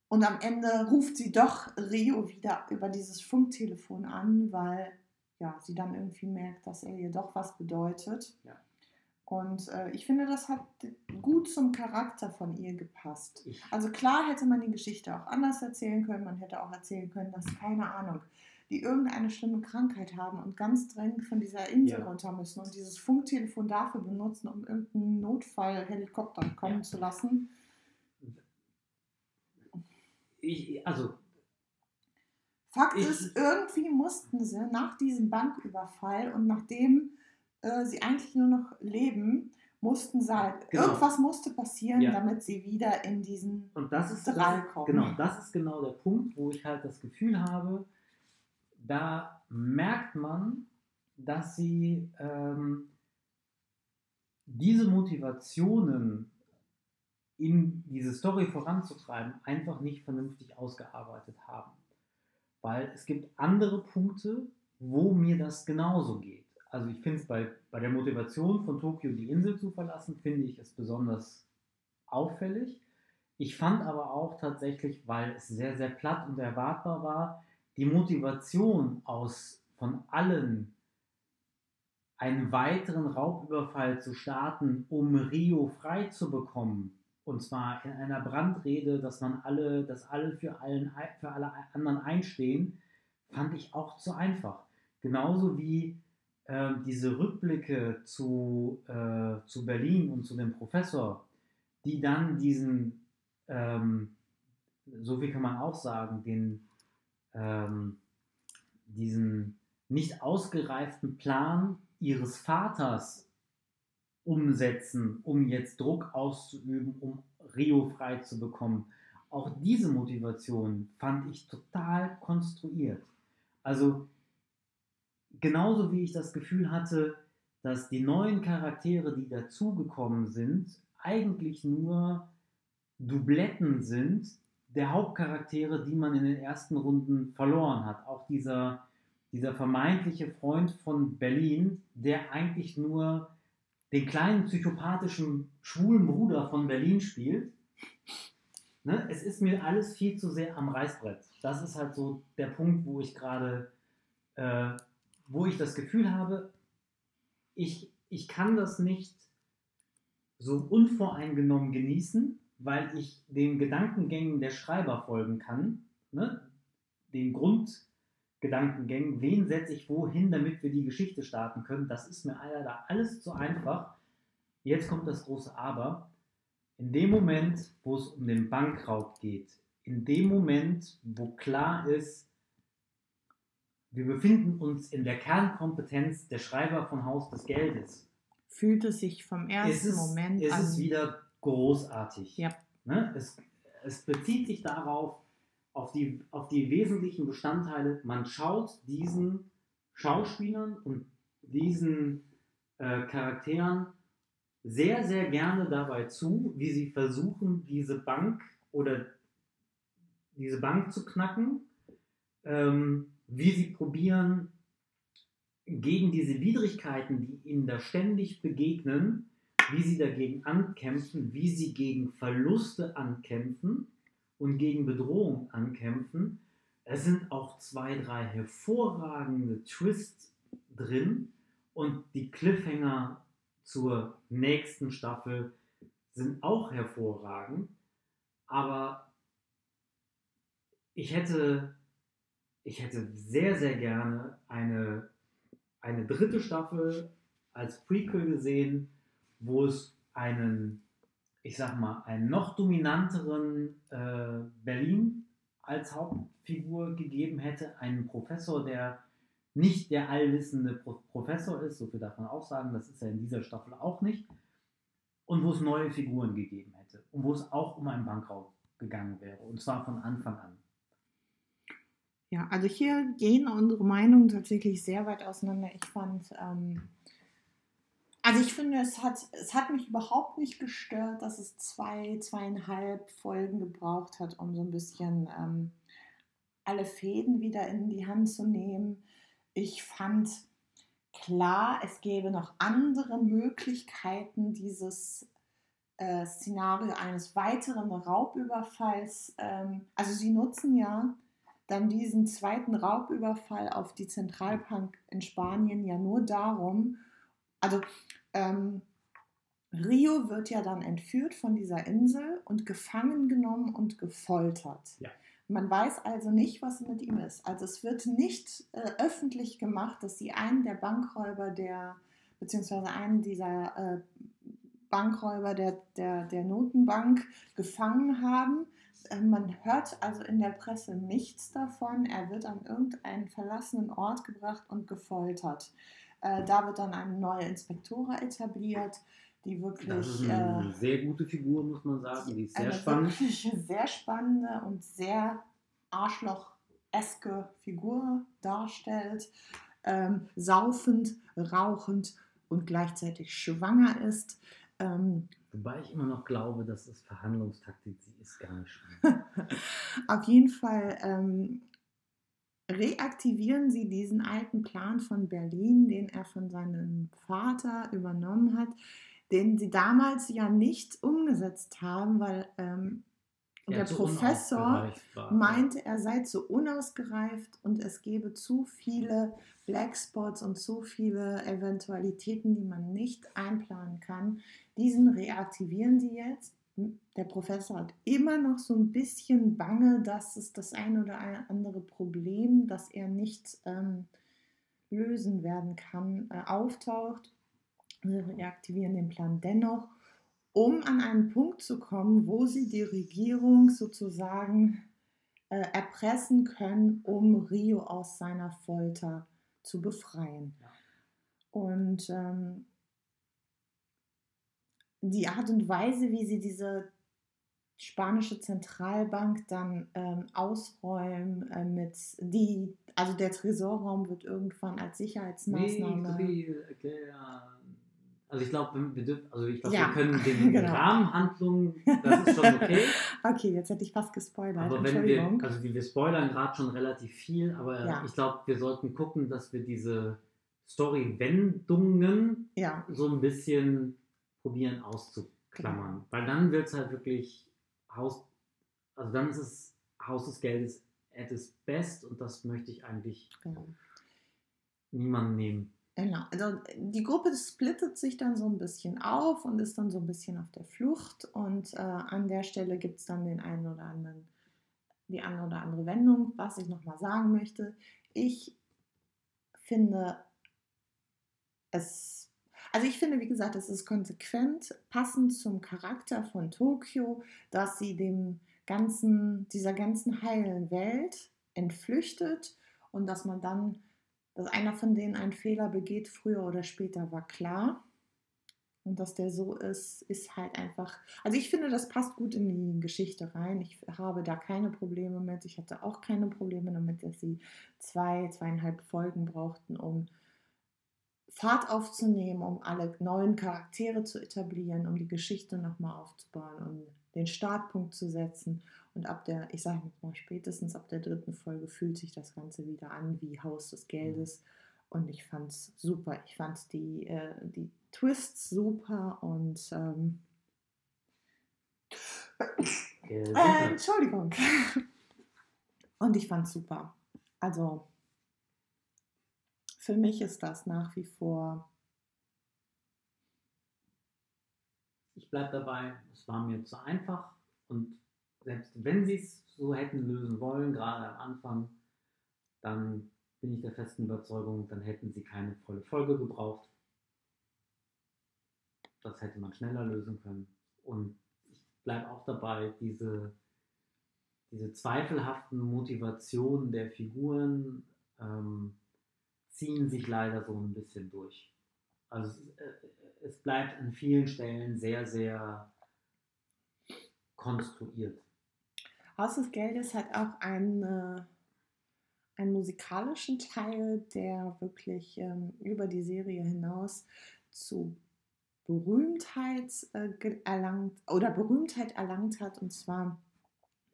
Und am Ende ruft sie doch Rio wieder über dieses Funktelefon an, weil ja, sie dann irgendwie merkt, dass er ihr doch was bedeutet. Ja. Und äh, ich finde, das hat gut zum Charakter von ihr gepasst. Also klar hätte man die Geschichte auch anders erzählen können. Man hätte auch erzählen können, dass, keine Ahnung, die irgendeine schlimme Krankheit haben und ganz dringend von dieser Insel ja. runter müssen und dieses Funktelefon dafür benutzen, um irgendeinen Notfallhelikopter kommen ja. zu lassen. Ich, also Fakt ich, ist, irgendwie mussten sie nach diesem Banküberfall und nachdem äh, sie eigentlich nur noch leben, mussten halt, genau. irgendwas musste passieren, ja. damit sie wieder in diesen Und das ist, Drall kommen. Genau, das ist genau der Punkt, wo ich halt das Gefühl habe, da merkt man, dass sie ähm, diese Motivationen in diese Story voranzutreiben, einfach nicht vernünftig ausgearbeitet haben. Weil es gibt andere Punkte, wo mir das genauso geht also ich finde es bei, bei der Motivation von Tokio die Insel zu verlassen, finde ich es besonders auffällig. Ich fand aber auch tatsächlich, weil es sehr, sehr platt und erwartbar war, die Motivation aus von allen einen weiteren Raubüberfall zu starten, um Rio frei zu bekommen, und zwar in einer Brandrede, dass man alle, dass alle für, allen, für alle anderen einstehen, fand ich auch zu einfach. Genauso wie äh, diese Rückblicke zu, äh, zu Berlin und zu dem Professor, die dann diesen, ähm, so viel kann man auch sagen, den, ähm, diesen nicht ausgereiften Plan ihres Vaters umsetzen, um jetzt Druck auszuüben, um Rio frei zu bekommen. Auch diese Motivation fand ich total konstruiert. Also genauso wie ich das Gefühl hatte, dass die neuen Charaktere, die dazugekommen sind, eigentlich nur Dubletten sind der Hauptcharaktere, die man in den ersten Runden verloren hat. Auch dieser, dieser vermeintliche Freund von Berlin, der eigentlich nur den kleinen psychopathischen schwulen Bruder von Berlin spielt. Ne? Es ist mir alles viel zu sehr am Reißbrett. Das ist halt so der Punkt, wo ich gerade, äh, wo ich das Gefühl habe, ich, ich kann das nicht so unvoreingenommen genießen, weil ich den Gedankengängen der Schreiber folgen kann, ne? den Grundgedankengängen, wen setze ich wohin, damit wir die Geschichte starten können. Das ist mir leider alles zu einfach. Jetzt kommt das große Aber. In dem Moment, wo es um den Bankraub geht, in dem Moment, wo klar ist, wir befinden uns in der Kernkompetenz der Schreiber von Haus des Geldes. Fühlt es sich vom ersten ist es, Moment ist an. es wieder großartig. Ja. Ne? Es, es bezieht sich darauf, auf die, auf die wesentlichen Bestandteile. Man schaut diesen Schauspielern und diesen äh, Charakteren sehr, sehr gerne dabei zu, wie sie versuchen, diese Bank oder diese Bank zu knacken, ähm, wie sie probieren, gegen diese Widrigkeiten, die ihnen da ständig begegnen, wie sie dagegen ankämpfen, wie sie gegen Verluste ankämpfen und gegen Bedrohung ankämpfen. Es sind auch zwei, drei hervorragende Twists drin und die Cliffhanger zur nächsten Staffel sind auch hervorragend. Aber ich hätte, ich hätte sehr, sehr gerne eine, eine dritte Staffel als Prequel gesehen, wo es einen, ich sag mal, einen noch dominanteren äh, Berlin als Hauptfigur gegeben hätte, einen Professor, der nicht der allwissende Pro Professor ist, so viel darf man auch sagen, das ist er in dieser Staffel auch nicht, und wo es neue Figuren gegeben hätte. Und wo es auch um einen Bankraub gegangen wäre, und zwar von Anfang an. Ja, also hier gehen unsere Meinungen tatsächlich sehr weit auseinander. Ich fand, ähm, also ich finde, es hat, es hat mich überhaupt nicht gestört, dass es zwei, zweieinhalb Folgen gebraucht hat, um so ein bisschen ähm, alle Fäden wieder in die Hand zu nehmen. Ich fand klar, es gäbe noch andere Möglichkeiten, dieses äh, Szenario eines weiteren Raubüberfalls. Ähm, also sie nutzen ja dann diesen zweiten Raubüberfall auf die Zentralbank in Spanien ja nur darum, also ähm, Rio wird ja dann entführt von dieser Insel und gefangen genommen und gefoltert. Ja. Man weiß also nicht, was mit ihm ist. Also es wird nicht äh, öffentlich gemacht, dass sie einen der Bankräuber der, beziehungsweise einen dieser äh, Bankräuber der, der, der Notenbank gefangen haben. Äh, man hört also in der Presse nichts davon. Er wird an irgendeinen verlassenen Ort gebracht und gefoltert. Äh, da wird dann eine neue Inspektora etabliert, die wirklich. Das ist eine äh, sehr gute Figur, muss man sagen. Die ist sehr eine spannend. wirklich sehr spannende und sehr arschloch-eske Figur darstellt. Ähm, saufend, rauchend und gleichzeitig schwanger ist. Ähm, Wobei ich immer noch glaube, dass es Verhandlungstaktik sie ist gar nicht schlimm. auf jeden Fall ähm, reaktivieren sie diesen alten Plan von Berlin, den er von seinem Vater übernommen hat, den sie damals ja nicht umgesetzt haben, weil ähm, der Professor war. meinte, er sei zu unausgereift und es gebe zu viele Blackspots und zu viele Eventualitäten, die man nicht einplanen kann. Diesen reaktivieren sie jetzt. Der Professor hat immer noch so ein bisschen Bange, dass es das ein oder andere Problem, das er nicht ähm, lösen werden kann, äh, auftaucht. Wir reaktivieren den Plan dennoch, um an einen Punkt zu kommen, wo sie die Regierung sozusagen äh, erpressen können, um Rio aus seiner Folter zu befreien. Und ähm, die Art und Weise, wie sie diese spanische Zentralbank dann ähm, ausräumen äh, mit die, also der Tresorraum wird irgendwann als Sicherheitsmaßnahme. Wie erklären. Also ich glaube, wir dürfen, also ich glaube, Ja, wir können den genau. Rahmenhandlungen, das ist schon okay. Okay, jetzt hätte ich fast gespoilert. aber wenn wir, also wir wir spoilern gerade schon relativ viel, aber Ja. ich glaube, wir sollten gucken, dass wir diese Story-Wendungen ja, so ein bisschen probieren auszuklammern. Weil dann wird es halt wirklich Haus, also dann ist es Haus des Geldes at its best und das möchte ich eigentlich genau. niemandem nehmen. Genau, also die Gruppe splittet sich dann so ein bisschen auf und ist dann so ein bisschen auf der Flucht und äh, an der Stelle gibt es dann den einen oder anderen, die eine oder andere Wendung, was ich nochmal sagen möchte. Ich finde es, also ich finde, wie gesagt, es ist konsequent, passend zum Charakter von Tokio, dass sie dem ganzen, dieser ganzen heilen Welt entflüchtet und dass man dann dass einer von denen einen Fehler begeht, früher oder später, war klar. Und dass der so ist, ist halt einfach. Also ich finde, das passt gut in die Geschichte rein. Ich habe da keine Probleme mit. Ich hatte auch keine Probleme damit, dass sie zwei, zweieinhalb Folgen brauchten, um Fahrt aufzunehmen, um alle neuen Charaktere zu etablieren, um die Geschichte nochmal aufzubauen, um den Startpunkt zu setzen. Und ab der, ich sage mal spätestens ab der dritten Folge fühlt sich das Ganze wieder an wie Haus des Geldes. Und ich fand es super. Ich fand die, äh, die Twists super und ähm, Äh. Entschuldigung. Und ich fand es super. Also für mich ist das nach wie vor ich bleibe dabei, es war mir zu einfach und selbst wenn sie es so hätten lösen wollen, gerade am Anfang, dann bin ich der festen Überzeugung, dann hätten sie keine volle Folge gebraucht. Das hätte man schneller lösen können. Und ich bleibe auch dabei, diese, diese zweifelhaften Motivationen der Figuren ähm, ziehen sich leider so ein bisschen durch. Also es, ist, äh, es bleibt an vielen Stellen sehr, sehr konstruiert. Haus des Geldes hat auch einen, äh, einen musikalischen Teil, der wirklich ähm, über die Serie hinaus zu Berühmtheit äh, erlangt oder Berühmtheit erlangt hat und zwar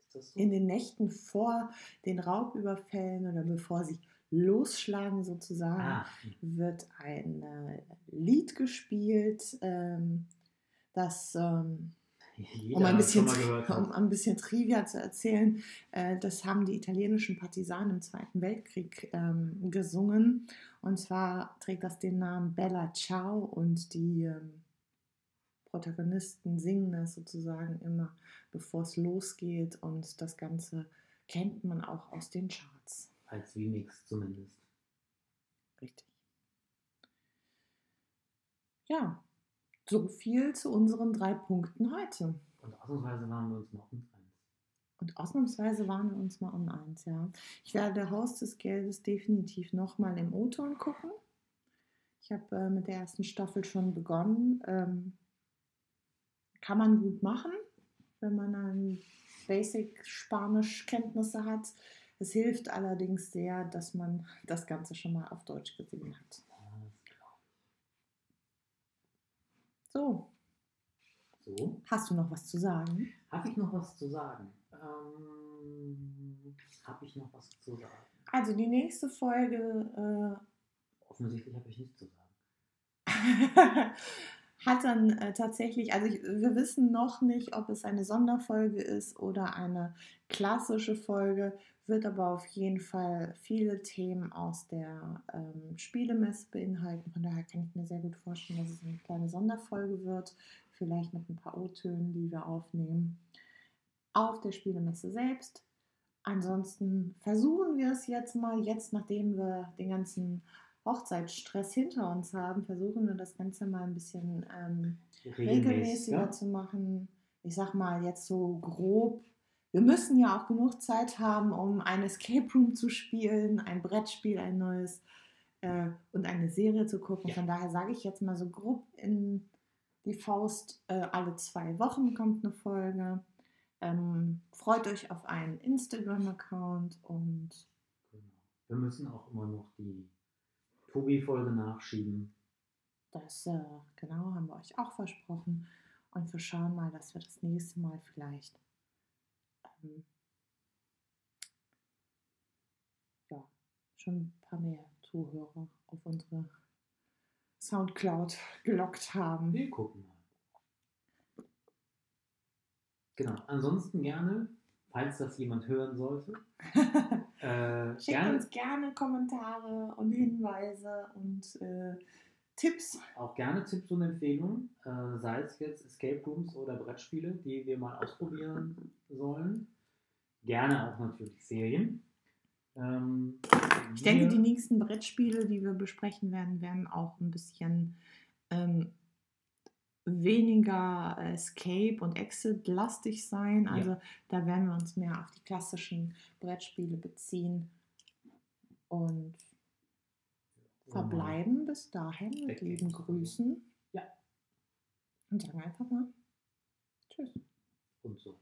so? in den Nächten vor den Raubüberfällen oder bevor sie losschlagen sozusagen ah, wird ein äh, Lied gespielt, ähm, das ähm, um ein, bisschen, um ein bisschen Trivia zu erzählen, äh, das haben die italienischen Partisanen im Zweiten Weltkrieg ähm, gesungen. Und zwar trägt das den Namen Bella Ciao und die ähm, Protagonisten singen das sozusagen immer, bevor es losgeht. Und das Ganze kennt man auch aus den Charts. Als Remix zumindest. Richtig. Ja, so viel zu unseren drei Punkten heute. Und ausnahmsweise waren wir uns mal uneins. Und ausnahmsweise waren wir uns mal um eins, ja. Ich werde Haus des Geldes definitiv nochmal im O-Ton gucken. Ich habe äh, mit der ersten Staffel schon begonnen. Ähm, kann man gut machen, wenn man ein Basic Spanisch-Kenntnisse hat. Es hilft allerdings sehr, dass man das Ganze schon mal auf Deutsch gesehen hat. So, So, hast du noch was zu sagen? habe ich noch was zu sagen? Ähm, habe ich noch was zu sagen? Also die nächste Folge äh, Offensichtlich habe ich nichts zu sagen. hat dann äh, tatsächlich, also ich, wir wissen noch nicht, ob es eine Sonderfolge ist oder eine klassische Folge, wird aber auf jeden Fall viele Themen aus der ähm, Spielemesse beinhalten. Von daher kann ich mir sehr gut vorstellen, dass es eine kleine Sonderfolge wird, vielleicht mit ein paar O-Tönen, die wir aufnehmen, auf der Spielemesse selbst. Ansonsten versuchen wir es jetzt mal, jetzt nachdem wir den ganzen Hochzeitsstress hinter uns haben, versuchen wir das Ganze mal ein bisschen ähm, regelmäßiger ja. zu machen. Ich sag mal jetzt so grob. Wir müssen ja auch genug Zeit haben, um ein Escape Room zu spielen, ein Brettspiel, ein neues äh, und eine Serie zu gucken. Ja. Von daher sage ich jetzt mal so grob in die Faust, äh, alle zwei Wochen kommt eine Folge. Ähm, freut euch auf einen Instagram-Account und. Genau. Wir müssen auch immer noch die Tobi-Folge nachschieben. Das, äh, genau, haben wir euch auch versprochen. Und wir schauen mal, dass wir das nächste Mal vielleicht ähm, ja, schon ein paar mehr Zuhörer auf unsere Soundcloud gelockt haben. Wir gucken mal. Genau, ansonsten gerne, falls das jemand hören sollte, Äh, Schickt gerne, uns gerne Kommentare und Hinweise und äh, Tipps. Auch gerne Tipps und Empfehlungen, äh, sei es jetzt Escape Rooms oder Brettspiele, die wir mal ausprobieren sollen. Gerne auch natürlich Serien. Ähm, ich denke, die nächsten Brettspiele, die wir besprechen werden, werden auch ein bisschen ähm, weniger Escape und Exit lastig sein. Also ja. da werden wir uns mehr auf die klassischen Brettspiele beziehen und verbleiben bis dahin mit lieben Grüßen. Ja. Und sagen einfach mal Tschüss. Und so.